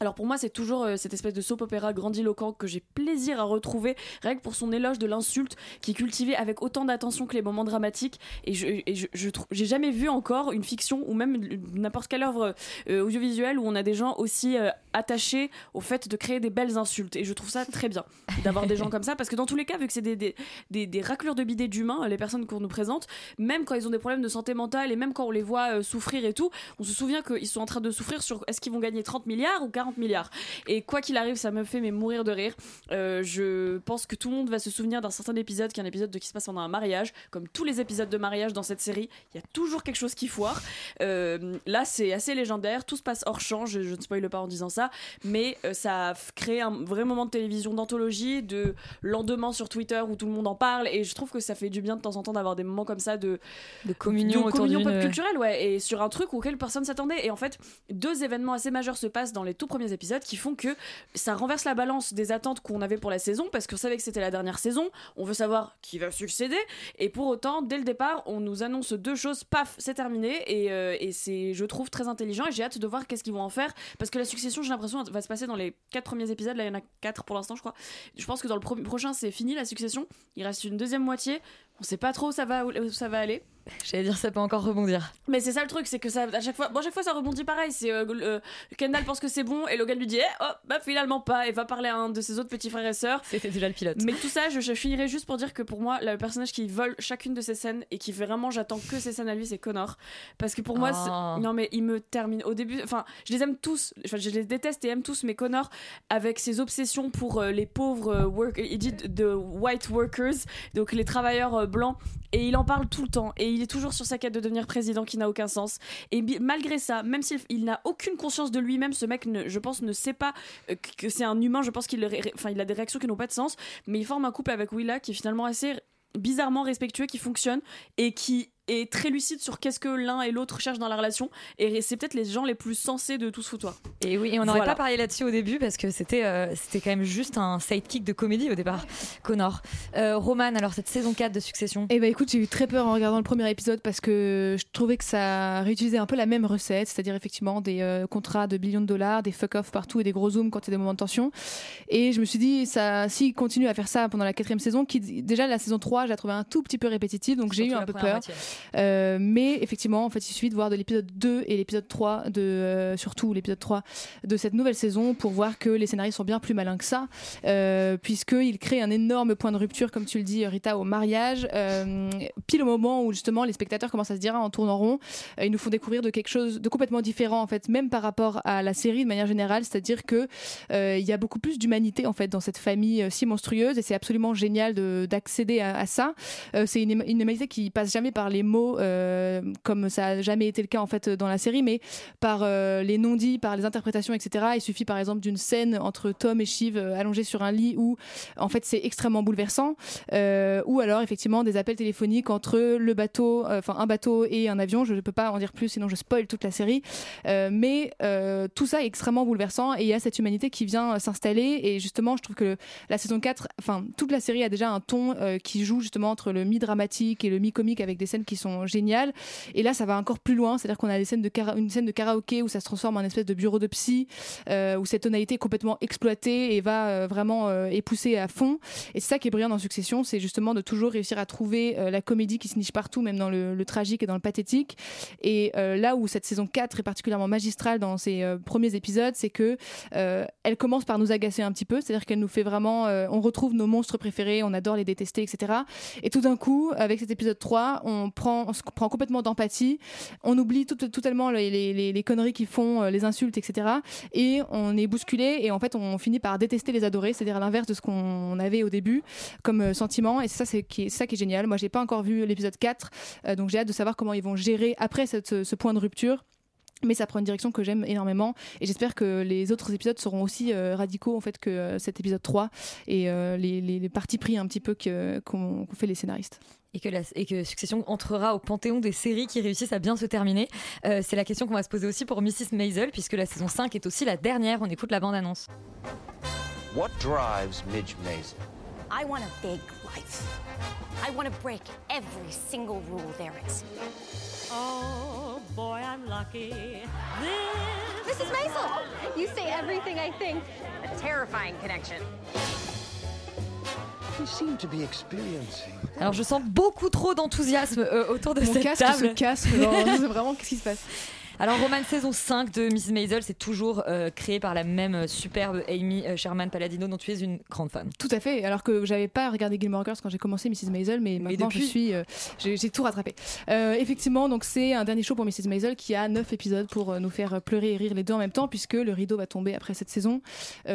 Alors pour moi, c'est toujours euh, cette espèce de soap opéra grandiloquent que j'ai plaisir à retrouver, rien pour son éloge de l'insulte, qui est cultivé avec autant d'attention que les moments dramatiques. Et je, et je, je j'ai jamais vu encore une fiction ou même n'importe quelle œuvre euh, audiovisuelle où on a des gens aussi euh, attachés au fait de créer des belles insultes. Et je trouve ça très bien d'avoir des gens comme ça, parce que dans tous les cas, vu que c'est des, des, des, des raclures de bidets d'humains, les personnes qu'on nous présente, même quand ils ont des problèmes de santé mentale et même quand on les voit souffrir et tout, on se souvient qu'ils sont en train de souffrir sur est-ce qu'ils vont gagner 30 milliards ou 40 milliards. Et quoi qu'il arrive, ça me fait mais mourir de rire. Euh, je pense que tout le monde va se souvenir d'un certain épisode qui est un épisode de qui se passe pendant un mariage. Comme tous les épisodes de mariage dans cette série, il y a toujours quelque chose qui foire. Euh, là, c'est assez légendaire. Tout se passe hors champ. Je, je ne spoile pas en disant ça, mais euh, ça a créé un vrai moment de télévision d'anthologie, de lendemain sur Twitter où tout le monde en parle. Et je trouve que ça fait du bien de temps en temps d'avoir des moments comme ça de, de communion autour communion pop culturelle, ouais, et sur un truc auquel personne s'attendait. Et en fait, deux événements assez majeurs se passent dans les tout premiers épisodes qui font que ça renverse la balance des attentes qu'on avait pour la saison, parce qu'on savait que c'était la dernière saison. On veut savoir qui va succéder, et pour autant, dès le départ, on nous annonce deux choses. Paf, c'est terminé, et, euh, et c'est, je trouve, très intelligent. Et j'ai hâte de voir qu'est-ce qu'ils vont en faire, parce que la succession, j'ai l'impression, va se passer dans les quatre premiers épisodes. Là, il y en a quatre pour l'instant, je crois. Je pense que dans le pro- prochain, c'est fini la succession. Il reste une deuxième moitié. On sait pas trop où ça va, où ça va aller. J'allais dire, ça peut encore rebondir. Mais c'est ça le truc, c'est que ça, à chaque fois, bon, à chaque fois ça rebondit pareil. C'est euh, euh, Kendall pense que c'est bon et Logan lui dit, eh, oh, bah finalement pas, et va parler à un de ses autres petits frères et sœurs. C'était déjà le pilote. Mais tout ça, je, je finirai juste pour dire que pour moi, le personnage qui vole chacune de ces scènes et qui vraiment, j'attends que ces scènes à lui, c'est Connor. Parce que pour moi, Oh. non mais il me termine. Au début, enfin, je les aime tous, enfin, je les déteste et aime tous, mais Connor, avec ses obsessions pour euh, les pauvres euh, work, il dit de white workers, donc les travailleurs euh, blanc et il en parle tout le temps et il est toujours sur sa quête de devenir président qui n'a aucun sens. Et malgré ça même s'il il n'a aucune conscience de lui-même ce mec ne- je pense ne sait pas euh, que c'est un humain je pense qu'il enfin il a des réactions qui n'ont pas de sens mais il forme un couple avec Willa qui est finalement assez bizarrement respectueux qui fonctionne et qui est très lucide sur qu'est-ce que l'un et l'autre cherchent dans la relation et c'est peut-être les gens les plus sensés de tout ce foutoir Et oui, et on n'aurait Voilà. pas parlé là-dessus au début parce que c'était euh, c'était quand même juste un sidekick de comédie au départ, Connor. Euh, Roman, alors cette saison 4 de Succession Eh ben écoute, j'ai eu très peur en regardant le premier épisode parce que je trouvais que ça réutilisait un peu la même recette, c'est-à-dire effectivement des euh, contrats de billions de dollars, des fuck-off partout et des gros zooms quand il y a des moments de tension. Et je me suis dit, ça, s'il continue à faire ça pendant la quatrième saison, qui déjà la saison 3, je la trouvais un tout petit peu répétitive, donc j'ai eu un peu peur. moitié. Euh, mais effectivement, en fait, il suffit de voir de l'épisode 2 et l'épisode 3, de, euh, surtout l'épisode 3 de cette nouvelle saison pour voir que les scénaristes sont bien plus malins que ça, euh, puisqu'ils créent un énorme point de rupture, comme tu le dis, Rita, au mariage, euh, pile au moment où justement les spectateurs commencent à se dire ah, en tournant rond, ils nous font découvrir de quelque chose de complètement différent, en fait, même par rapport à la série de manière générale, c'est-à-dire que il y a beaucoup plus d'humanité en fait dans cette famille si monstrueuse. Et c'est absolument génial de- d'accéder à, ça. C'est une, une humanité qui passe jamais par les mots euh, comme ça a jamais été le cas en fait dans la série, mais par euh, les non-dits, par les interprétations, etc. Il suffit par exemple d'une scène entre Tom et Shiv euh, allongés sur un lit où en fait c'est extrêmement bouleversant, ou alors effectivement des appels téléphoniques entre le bateau, enfin un bateau et un avion. Je ne peux pas en dire plus, sinon je spoil toute la série. Mais tout ça est extrêmement bouleversant et il y a cette humanité qui vient s'installer et justement je trouve que la saison 4, enfin toute la série a déjà un ton qui joue justement entre le mi-dramatique et le mi-comique avec des scènes qui sont géniales. Et là ça va encore plus loin, c'est-à-dire qu'on a des scènes de une scène de karaoké où ça se transforme en espèce de bureau de psy euh, où cette tonalité est complètement exploitée et va euh, vraiment euh, est poussée à fond. Et c'est ça qui est brillant dans Succession, c'est justement de toujours réussir à trouver euh, la comédie qui se niche partout même dans le, tragique et dans le pathétique. Et là où cette saison 4 est particulièrement magistrale dans ses premiers épisodes, c'est que elle commence par nous agacer un petit peu, c'est-à-dire qu'elle nous fait vraiment, on retrouve nos monstres préférés, on adore les détester, etc. Et tout d'un coup, avec cet épisode 3, on prend, on se prend complètement d'empathie, on oublie tout, totalement les, les- conneries qu'ils font, euh, les insultes, etc. Et on est bousculé et en fait, on finit par détester les adorer, c'est-à-dire l'inverse de ce qu'on avait au début comme euh, sentiment. Et ça, c'est ça qui est génial. Moi, j'ai pas encore vu l'épisode 4, euh, donc j'ai hâte de savoir comment ils vont gérer après ce, point de rupture. Mais ça prend une direction que j'aime énormément et j'espère que les autres épisodes seront aussi radicaux en fait que cet épisode 3 et les, les, pris un petit peu qu'ont fait les scénaristes. Et que, la- et que Succession entrera au panthéon des séries qui réussissent à bien se terminer. Euh, c'est la question qu'on va se poser aussi pour Mrs. Maisel, puisque la saison 5 est aussi la dernière. On écoute la bande-annonce. What drives Midge Mason? I want a big life. I want to break every single rule there is. Oh, boy, I'm lucky. Mrs. Maisel! You say everything I think. A terrifying connection. Alors je sens beaucoup trop d'enthousiasme euh, autour de Mon cette casque table. se casse, c'est vraiment qu'est-ce qui se passe? Alors Roman saison 5 de Mrs. Maisel, c'est toujours euh, créé par la même euh, superbe Amy euh, Sherman Palladino dont tu es une grande fan. Tout à fait, alors que j'avais pas regardé Gilmore Girls quand j'ai commencé Mrs. Maisel, mais maintenant depuis je suis, euh, j'ai tout rattrapé. Euh, effectivement, donc c'est un dernier show pour Mrs. Maisel qui a 9 épisodes pour nous faire pleurer et rire les deux en même temps, puisque le rideau va tomber après cette saison.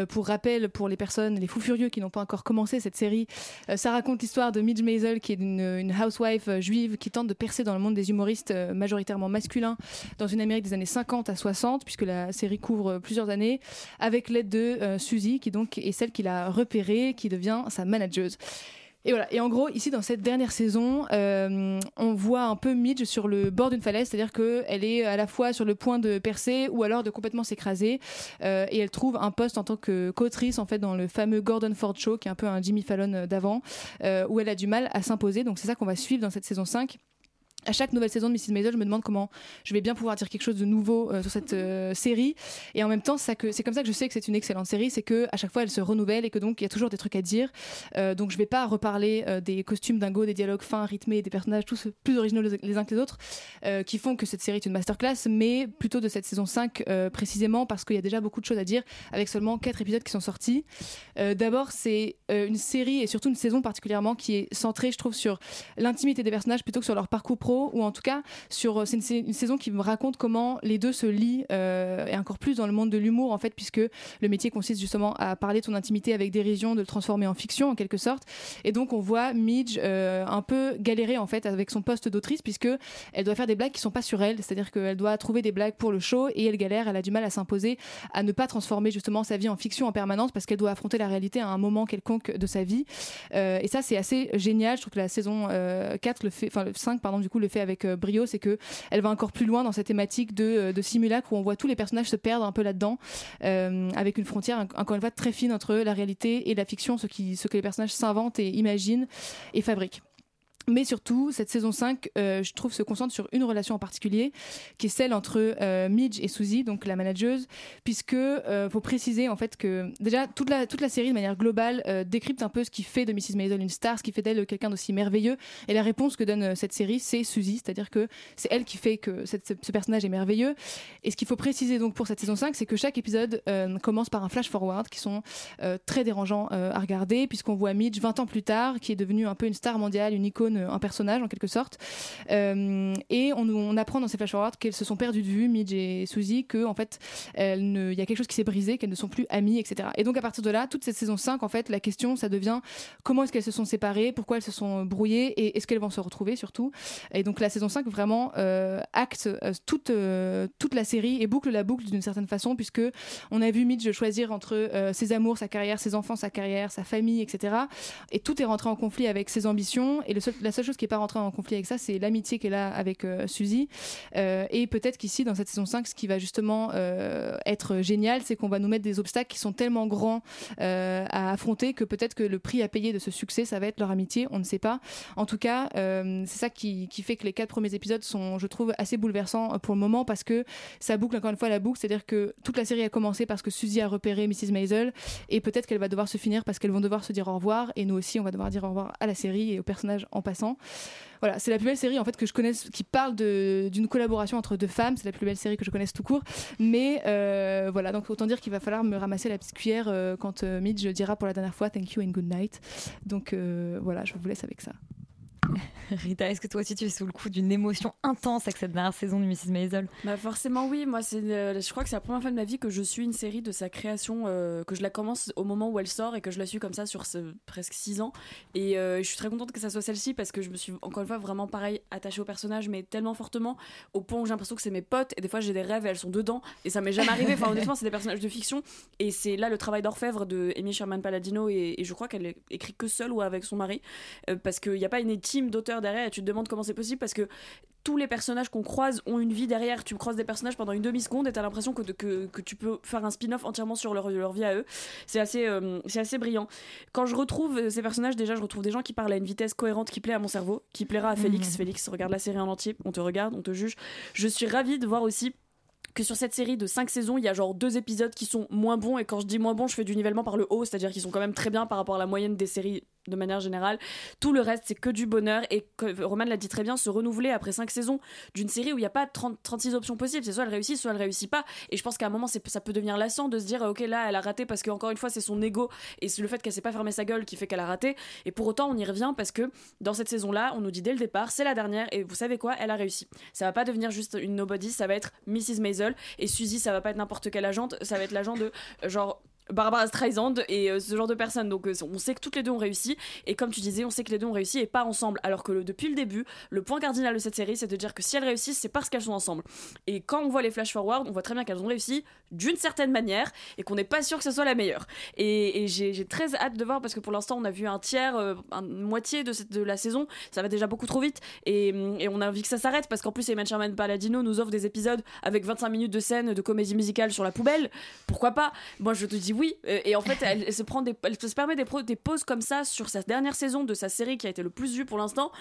Pour rappel, pour les personnes, les fous furieux qui n'ont pas encore commencé cette série, ça raconte l'histoire de Midge Maisel, qui est une, une housewife juive qui tente de percer dans le monde des humoristes majoritairement masculins dans une Des années 50 à 60, puisque la série couvre plusieurs années, avec l'aide de euh, Suzy, qui donc est celle qu'il a repérée, qui devient sa manageuse. Et voilà. Et en gros, ici dans cette dernière saison, euh, on voit un peu Midge sur le bord d'une falaise, c'est-à-dire qu'elle est à la fois sur le point de percer ou alors de complètement s'écraser. Euh, et elle trouve un poste en tant que qu'autrice en fait dans le fameux Gordon Ford Show, qui est un peu un Jimmy Fallon d'avant, où elle a du mal à s'imposer. Donc c'est ça qu'on va suivre dans cette saison 5 à chaque nouvelle saison de Mrs. Maisel, je me demande comment je vais bien pouvoir dire quelque chose de nouveau euh, sur cette euh, série. Et en même temps, c'est comme ça que je sais que c'est une excellente série, c'est que à chaque fois elle se renouvelle et que donc il y a toujours des trucs à dire. Euh, donc je vais pas reparler des costumes dingo, des dialogues fins, rythmés, des personnages tous plus originaux les, uns que les autres, qui font que cette série est une masterclass, mais plutôt de cette saison 5 euh, précisément parce qu'il y a déjà beaucoup de choses à dire avec seulement 4 épisodes qui sont sortis. D'abord, c'est une série et surtout une saison particulièrement qui est centrée, je trouve, sur l'intimité des personnages plutôt que sur leur parcours pro ou en tout cas sur c'est une, saison qui me raconte comment les deux se lient euh, et encore plus dans le monde de l'humour en fait puisque le métier consiste justement à parler de ton intimité avec dérision, de le transformer en fiction en quelque sorte. Et donc on voit Midge euh, un peu galérer en fait avec son poste d'autrice puisque elle doit faire des blagues qui sont pas sur elle, c'est-à-dire qu'elle doit trouver des blagues pour le show et elle galère, elle a du mal à s'imposer, à ne pas transformer justement sa vie en fiction en permanence parce qu'elle doit affronter la réalité à un moment quelconque de sa vie. Euh, et ça c'est assez génial. Je trouve que la saison euh, 4 le fait, enfin le 5 pardon du coup le fait avec euh, brio, c'est que elle va encore plus loin dans cette thématique de, euh, de simulacre où on voit tous les personnages se perdre un peu là-dedans euh, avec une frontière encore une fois très fine entre la réalité et la fiction, ce, que les personnages s'inventent et imaginent et fabriquent. Mais surtout, cette saison 5, euh, je trouve, se concentre sur une relation en particulier, qui est celle entre euh, Midge et Suzy, donc la manageuse, puisque euh, faut préciser en fait que déjà toute la toute la série de manière globale décrypte un peu ce qui fait de Mrs Maisel une star, ce qui fait d'elle quelqu'un d'aussi merveilleux. Et la réponse que donne cette série, c'est Suzy, c'est-à-dire que c'est elle qui fait que ce, personnage est merveilleux. Et ce qu'il faut préciser donc pour cette saison 5, c'est que chaque épisode commence par un flash forward qui sont très dérangeants à regarder, puisqu'on voit Midge 20 ans plus tard, qui est devenue un peu une star mondiale, une icône, un personnage en quelque sorte. Euh, et on, apprend dans ces flash forward qu'elles se sont perdues de vue, Midge et Suzy, que en fait, il y a quelque chose qui s'est brisé, qu'elles ne sont plus amies, etc. Et donc à partir de là, toute cette saison 5, en fait, la question, ça devient comment est-ce qu'elles se sont séparées, pourquoi elles se sont brouillées et est-ce qu'elles vont se retrouver surtout. Et donc la saison 5 vraiment euh, acte euh, toute, euh, toute la série et boucle la boucle d'une certaine façon, puisque on a vu Midge choisir entre euh, ses amours, sa carrière, ses enfants, sa carrière, sa famille, etc. Et tout est rentré en conflit avec ses ambitions. Et le seul- la seule chose qui n'est pas rentrée en conflit avec ça, c'est l'amitié qu'elle a avec euh, Suzy. Euh, et peut-être qu'ici, dans cette saison 5, ce qui va justement euh, être génial, c'est qu'on va nous mettre des obstacles qui sont tellement grands à affronter que peut-être que le prix à payer de ce succès, ça va être leur amitié. On ne sait pas. En tout cas, c'est ça qui, fait que les quatre premiers épisodes sont, je trouve, assez bouleversants pour le moment parce que ça boucle encore une fois la boucle. C'est-à-dire que toute la série a commencé parce que Suzy a repéré Mrs. Maisel et peut-être qu'elle va devoir se finir parce qu'elles vont devoir se dire au revoir et nous aussi, on va devoir dire au revoir à la série et aux personnages en Voilà, c'est la plus belle série en fait que je connaisse qui parle d'une collaboration entre deux femmes. C'est la plus belle série que je connaisse tout court. Mais euh, voilà, donc autant dire qu'il va falloir me ramasser la petite cuillère euh, quand euh, Midge dira pour la dernière fois thank you and good night. Donc voilà, je vous laisse avec ça. Rita, est-ce que toi aussi tu es sous le coup d'une émotion intense avec cette dernière saison de Mrs. Maisel? Bah forcément oui, moi je crois que c'est la première fois de ma vie que je suis une série de sa création, euh, que je la commence au moment où elle sort et que je la suis comme ça sur presque 6 ans. Et euh, je suis très contente que ça soit celle-ci parce que je me suis encore une fois vraiment pareil attachée au personnage mais tellement fortement au point où j'ai l'impression que c'est mes potes et des fois j'ai des rêves et elles sont dedans et ça m'est jamais arrivé. Enfin honnêtement c'est des personnages de fiction et c'est là le travail d'orfèvre de Amy Sherman Palladino et, et je crois qu'elle écrit que seule ou avec son mari euh, parce qu'il n'y a pas une team d'auteurs derrière et tu te demandes comment c'est possible parce que tous les personnages qu'on croise ont une vie derrière. Tu croises des personnages pendant une demi-seconde et t'as l'impression que, que, que tu peux faire un spin-off entièrement sur leur, leur vie à eux. C'est assez, euh, c'est assez brillant. Quand je retrouve ces personnages, déjà, je retrouve des gens qui parlent à une vitesse cohérente qui plaît à mon cerveau, qui plaira à Félix. Mhm. Félix, regarde la série en entier, on te regarde, on te juge. Je suis ravie de voir aussi que sur cette série de 5 saisons, il y a genre deux épisodes qui sont moins bons. Et quand je dis moins bons, je fais du nivellement par le haut, c'est-à-dire qu'ils sont quand même très bien par rapport à la moyenne des séries de manière générale. Tout le reste, c'est que du bonheur. Et que, Roman l'a dit très bien, se renouveler après 5 saisons d'une série où il n'y a pas 30, 36 options possibles. C'est soit elle réussit, soit elle réussit pas. Et je pense qu'à un moment, ça peut devenir lassant de se dire, ok, là, elle a raté parce qu'encore une fois, c'est son ego et c'est le fait qu'elle s'est pas fermé sa gueule qui fait qu'elle a raté. Et pour autant, on y revient parce que dans cette saison-là, on nous dit dès le départ, c'est la dernière. Et vous savez quoi Elle a réussi. Ça va pas devenir juste une nobody, ça va être Mrs. Maisel. Et Suzy, ça va pas être n'importe quelle agente, ça va être l'agent de euh, genre. Barbara Streisand et euh, ce genre de personnes. Donc euh, on sait que toutes les deux ont réussi. Et comme tu disais, on sait que les deux ont réussi et pas ensemble. Alors que depuis le début, le point cardinal de cette série, c'est de dire que si elles réussissent, c'est parce qu'elles sont ensemble. Et quand on voit les flash forward, on voit très bien qu'elles ont réussi d'une certaine manière et qu'on n'est pas sûr que ce soit la meilleure. Et, j'ai très hâte de voir parce que pour l'instant, on a vu un tiers, euh, une moitié de, cette, de la saison. Ça va déjà beaucoup trop vite. Et, on a envie que ça s'arrête parce qu'en plus, Eman Sherman Palladino nous offre des épisodes avec 25 minutes de scène de comédie musicale sur la poubelle. Pourquoi pas? Moi, je te dis oui. Euh, Et en fait, elle, se prend des, elle se permet des, des pauses comme ça sur sa dernière saison de sa série qui a été le plus vue pour l'instant.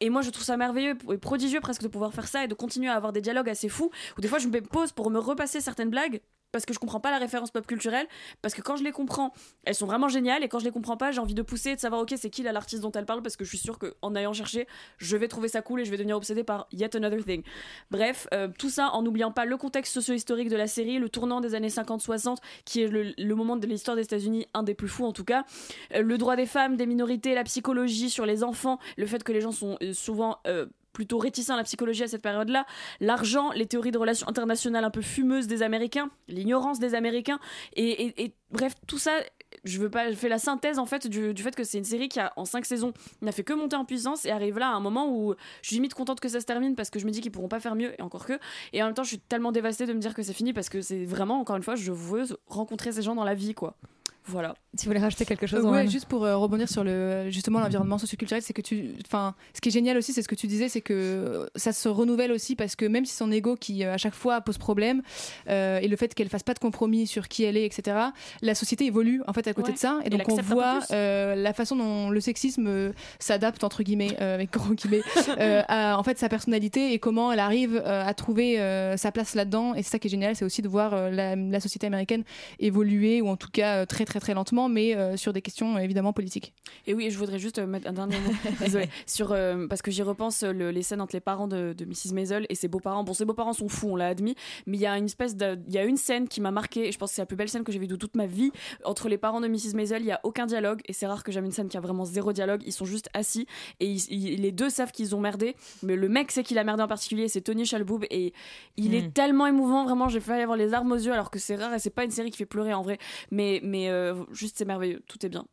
Et moi, je trouve ça merveilleux et prodigieux presque de pouvoir faire ça et de continuer à avoir des dialogues assez fous où des fois, je me pose pour me repasser certaines blagues parce que je comprends pas la référence pop culturelle parce que quand je les comprends elles sont vraiment géniales et quand je les comprends pas j'ai envie de pousser et de savoir ok c'est qui l'artiste dont elle parle parce que je suis sûre qu'en ayant cherché je vais trouver ça cool et je vais devenir obsédée par yet another thing. Bref euh, tout ça en n'oubliant pas le contexte socio-historique de la série le tournant des années 50-60 qui est le, moment de l'histoire des États-Unis un des plus fous en tout cas. Euh, le droit des femmes des minorités la psychologie sur les enfants le fait que les gens sont euh, souvent plutôt réticents à la psychologie à cette période-là. L'argent, les théories de relations internationales un peu fumeuses des Américains, l'ignorance des Américains, et, bref, tout ça. Je veux pas, je fais la synthèse en fait du, du fait que c'est une série qui a en cinq saisons n'a fait que monter en puissance et arrive là à un moment où je suis limite contente que ça se termine parce que je me dis qu'ils pourront pas faire mieux et encore que et en même temps je suis tellement dévastée de me dire que c'est fini parce que c'est vraiment encore une fois je veux rencontrer ces gens dans la vie quoi voilà tu voulais rajouter quelque chose Euh, ouais, juste pour euh, rebondir sur le justement l'environnement socioculturel, c'est que tu, enfin, ce qui est génial aussi, c'est ce que tu disais, c'est que ça se renouvelle aussi parce que même si son ego qui euh, à chaque fois pose problème euh, et le fait qu'elle fasse pas de compromis sur qui elle est, etc. La société évolue en fait à côté Ouais. de ça et Et donc on voit euh, la façon dont le sexisme euh, s'adapte entre guillemets euh, avec gros guillemets euh, à en fait sa personnalité et comment elle arrive euh, à trouver euh, sa place là-dedans et c'est ça qui est génial, c'est aussi de voir euh, la, la société américaine évoluer ou en tout cas euh, très très très lentement mais euh, sur des questions euh, évidemment politiques. Et oui, je voudrais juste euh, mettre un dernier mot, désolé, sur euh, parce que j'y repense le- les scènes entre les parents de, de Mrs Maisel et ses beaux-parents. Bon, ses beaux-parents sont fous, on l'a admis, mais il y a une espèce de, il y a une scène qui m'a marqué. Et je pense que c'est la plus belle scène que j'ai vue de toute ma vie entre les parents de Mrs Maisel. Il y a aucun dialogue et c'est rare que j'aime une scène qui a vraiment zéro dialogue. Ils sont juste assis et ils- ils- les deux savent qu'ils ont merdé, mais le mec sait qu'il a merdé en particulier, c'est Tony Chalboub et il est tellement émouvant, vraiment. J'ai failli avoir les larmes aux yeux alors que c'est rare et c'est pas une série qui fait pleurer en vrai, mais mais euh, juste c'est merveilleux, tout est bien.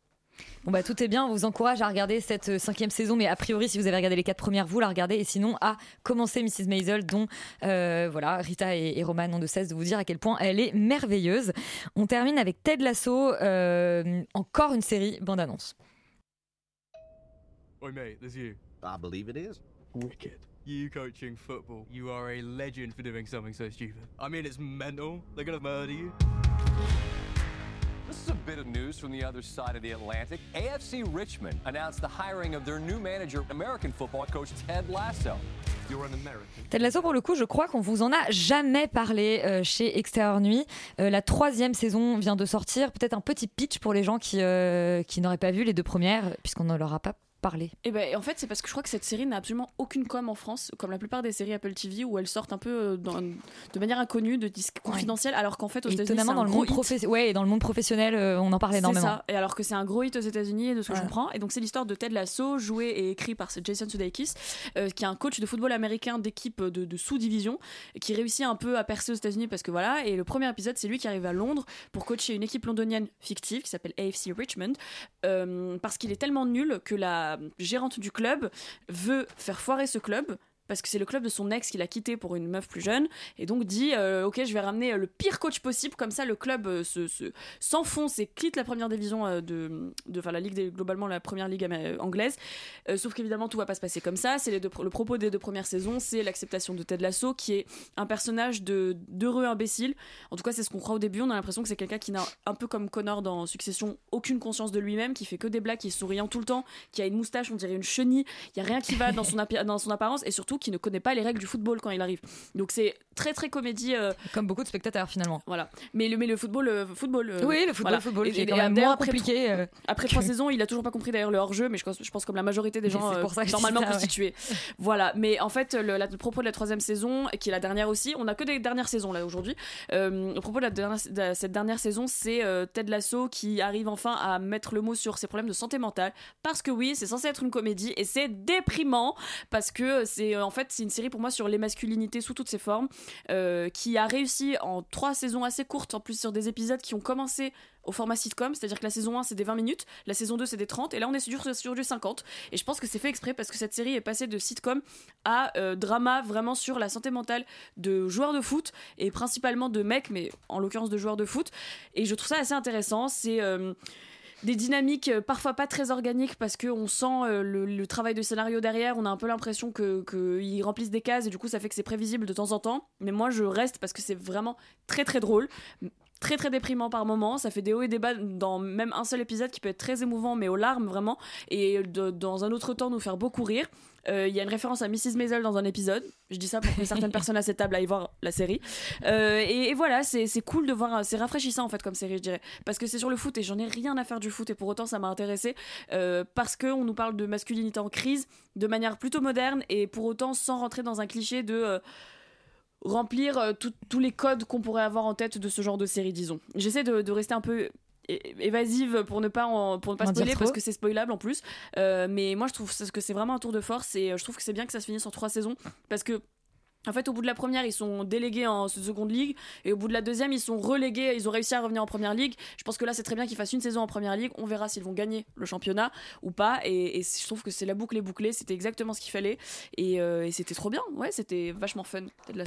Bon bah tout est bien, on vous encourage à regarder cette euh, cinquième saison, mais a priori si vous avez regardé les quatre premières, vous la regardez, et sinon à commencer Mrs Maisel, dont euh, voilà Rita et, et Roman n'ont de cesse de vous dire à quel point elle est merveilleuse. On termine avec Ted Lasso, euh, encore une série bande annonce. Oi, mate, there's you. I believe it is. Wicked. You coaching football. You are a legend for doing something so stupid. I mean, it's mental. They're gonna murder you. This is a bit of news from the other side of the Atlantic. AFC Richmond announced the hiring of their new manager, American football coach Ted Lasso. You're an American. Ted Lasso, pour le coup, je crois qu'on vous en a jamais parlé euh, chez Extérieur Nuit. Euh, la troisième saison vient de sortir. Peut-être un petit pitch pour les gens qui, euh, qui n'auraient pas vu les deux premières, puisqu'on ne leur a pas parlé. Et ben en fait c'est parce que je crois que cette série n'a absolument aucune com en France, comme la plupart des séries Apple TV où elles sortent un peu euh, dans- de manière inconnue, de disques confidentiels, alors qu'en fait aux États-Unis étonnamment, c'est dans un le, gros monde hit. ouais, et dans le monde professionnel, euh, on en parle C'est énormément. ça. Et alors que c'est un gros hit aux États-Unis, de ce que je comprends. Et donc c'est l'histoire de Ted Lasso, joué et écrit par Jason Sudeikis, euh, qui est un coach de football américain d'équipe de, de sous-division, qui réussit un peu à percer aux États-Unis parce que voilà. Et le premier épisode, c'est lui qui arrive à Londres pour coacher une équipe londonienne fictive qui s'appelle AFC Richmond, euh, parce qu'il est tellement nul que la gérante du club veut faire foirer ce club parce que c'est le club de son ex qu'il a quitté pour une meuf plus jeune et donc dit euh, ok je vais ramener euh, le pire coach possible comme ça le club euh, se, se- s'enfonce et quitte la première division de enfin la ligue globalement la première ligue anglaise. Sauf qu'évidemment tout va pas se passer comme ça. C'est le propos des deux premières saisons c'est l'acceptation de Ted Lasso qui est un personnage d'heureux imbécile. En tout cas c'est ce qu'on croit au début. On a l'impression que c'est quelqu'un qui n'a un peu comme Connor dans Succession aucune conscience de lui-même qui fait que des blagues qui est souriant tout le temps qui a une moustache on dirait une chenille. Il y a rien qui va dans son dans son apparence. Et surtout qui ne connaît pas les règles du football quand il arrive donc c'est très très comédie euh, Comme beaucoup de spectateurs finalement. voilà mais le mais le football euh, football euh, Oui, le football, voilà. football, Et- qui est quand même moins après compliqué, trois- euh, après trois saisons il a toujours pas compris d'ailleurs le hors jeu mais je pense je pense comme la majorité des gens pour ça normalement ça, ouais. constitués voilà mais en fait le, la- le propos de la troisième saison qui est la dernière aussi on a que des dernières saisons là aujourd'hui le propos de, la dernière- de cette dernière saison c'est Ted Lasso qui arrive enfin à mettre le mot sur ses problèmes de santé mentale parce que oui c'est censé être une comédie et c'est déprimant parce que c'est en fait c'est une série pour moi sur les masculinités sous toutes ses formes euh, qui a réussi en trois saisons assez courtes en plus sur des épisodes qui ont commencé au format sitcom, c'est-à-dire que la saison 1 c'est des 20 minutes, la saison 2 c'est des 30 et là on est sur, sur du 50 et je pense que c'est fait exprès parce que cette série est passée de sitcom à euh, drama vraiment sur la santé mentale de joueurs de foot et principalement de mecs mais en l'occurrence de joueurs de foot. Et je trouve ça assez intéressant, c'est euh, des dynamiques euh, parfois pas très organiques parce qu'on sent euh, le, travail de scénario derrière, on a un peu l'impression que qu'ils remplissent des cases et du coup ça fait que c'est prévisible de temps en temps. Mais moi je reste parce que c'est vraiment très très drôle, très très déprimant par moments, ça fait des hauts et des bas dans même un seul épisode qui peut être très émouvant mais aux larmes vraiment et de- dans un autre temps nous faire beaucoup rire. Euh, Il y a une référence à Mrs. Maisel dans un épisode. Je dis ça pour que certaines personnes à cette table aillent voir la série. Euh, et, et voilà, c'est cool de voir. C'est rafraîchissant en fait comme série, je dirais. Parce que c'est sur le foot et j'en ai rien à faire du foot et pour autant ça m'a intéressé. Euh, parce qu'on nous parle de masculinité en crise de manière plutôt moderne et pour autant sans rentrer dans un cliché de. remplir tout- tous les codes qu'on pourrait avoir en tête de ce genre de série, disons. J'essaie de, de rester un peu évasive pour ne pas en- pour ne pas En spoiler parce que c'est spoilable en plus. Euh, mais moi je trouve que c'est vraiment un tour de force et euh, je trouve que c'est bien que ça se finisse en trois saisons parce que en fait, au bout de la première, ils sont délégués en seconde ligue, et au bout de la deuxième, ils sont relégués. Ils ont réussi à revenir en première ligue. Je pense que là, c'est très bien qu'ils fassent une saison en première ligue. On verra s'ils vont gagner le championnat ou pas. Et, et je trouve que c'est la boucle est bouclée. C'était exactement ce qu'il fallait, et, euh, et c'était trop bien. Ouais, c'était vachement fun.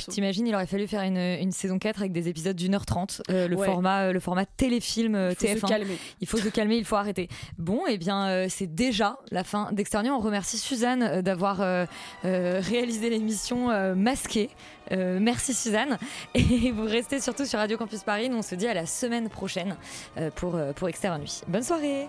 T'imagines, il aurait fallu faire une, une saison 4 avec des épisodes d'une heure trente, euh, le, Ouais. format, euh, le format téléfilm euh, Il faut se TF1. calmer. Il faut se calmer, il faut arrêter. Bon, et bien, euh, c'est déjà la fin d'Extérieur. On remercie Suzanne d'avoir réalisé l'émission euh, Euh, merci Suzanne. Et vous restez surtout sur Radio Campus Paris. Nous, on se dit à la semaine prochaine euh, pour, euh, pour Extérieur Nuit. Bonne soirée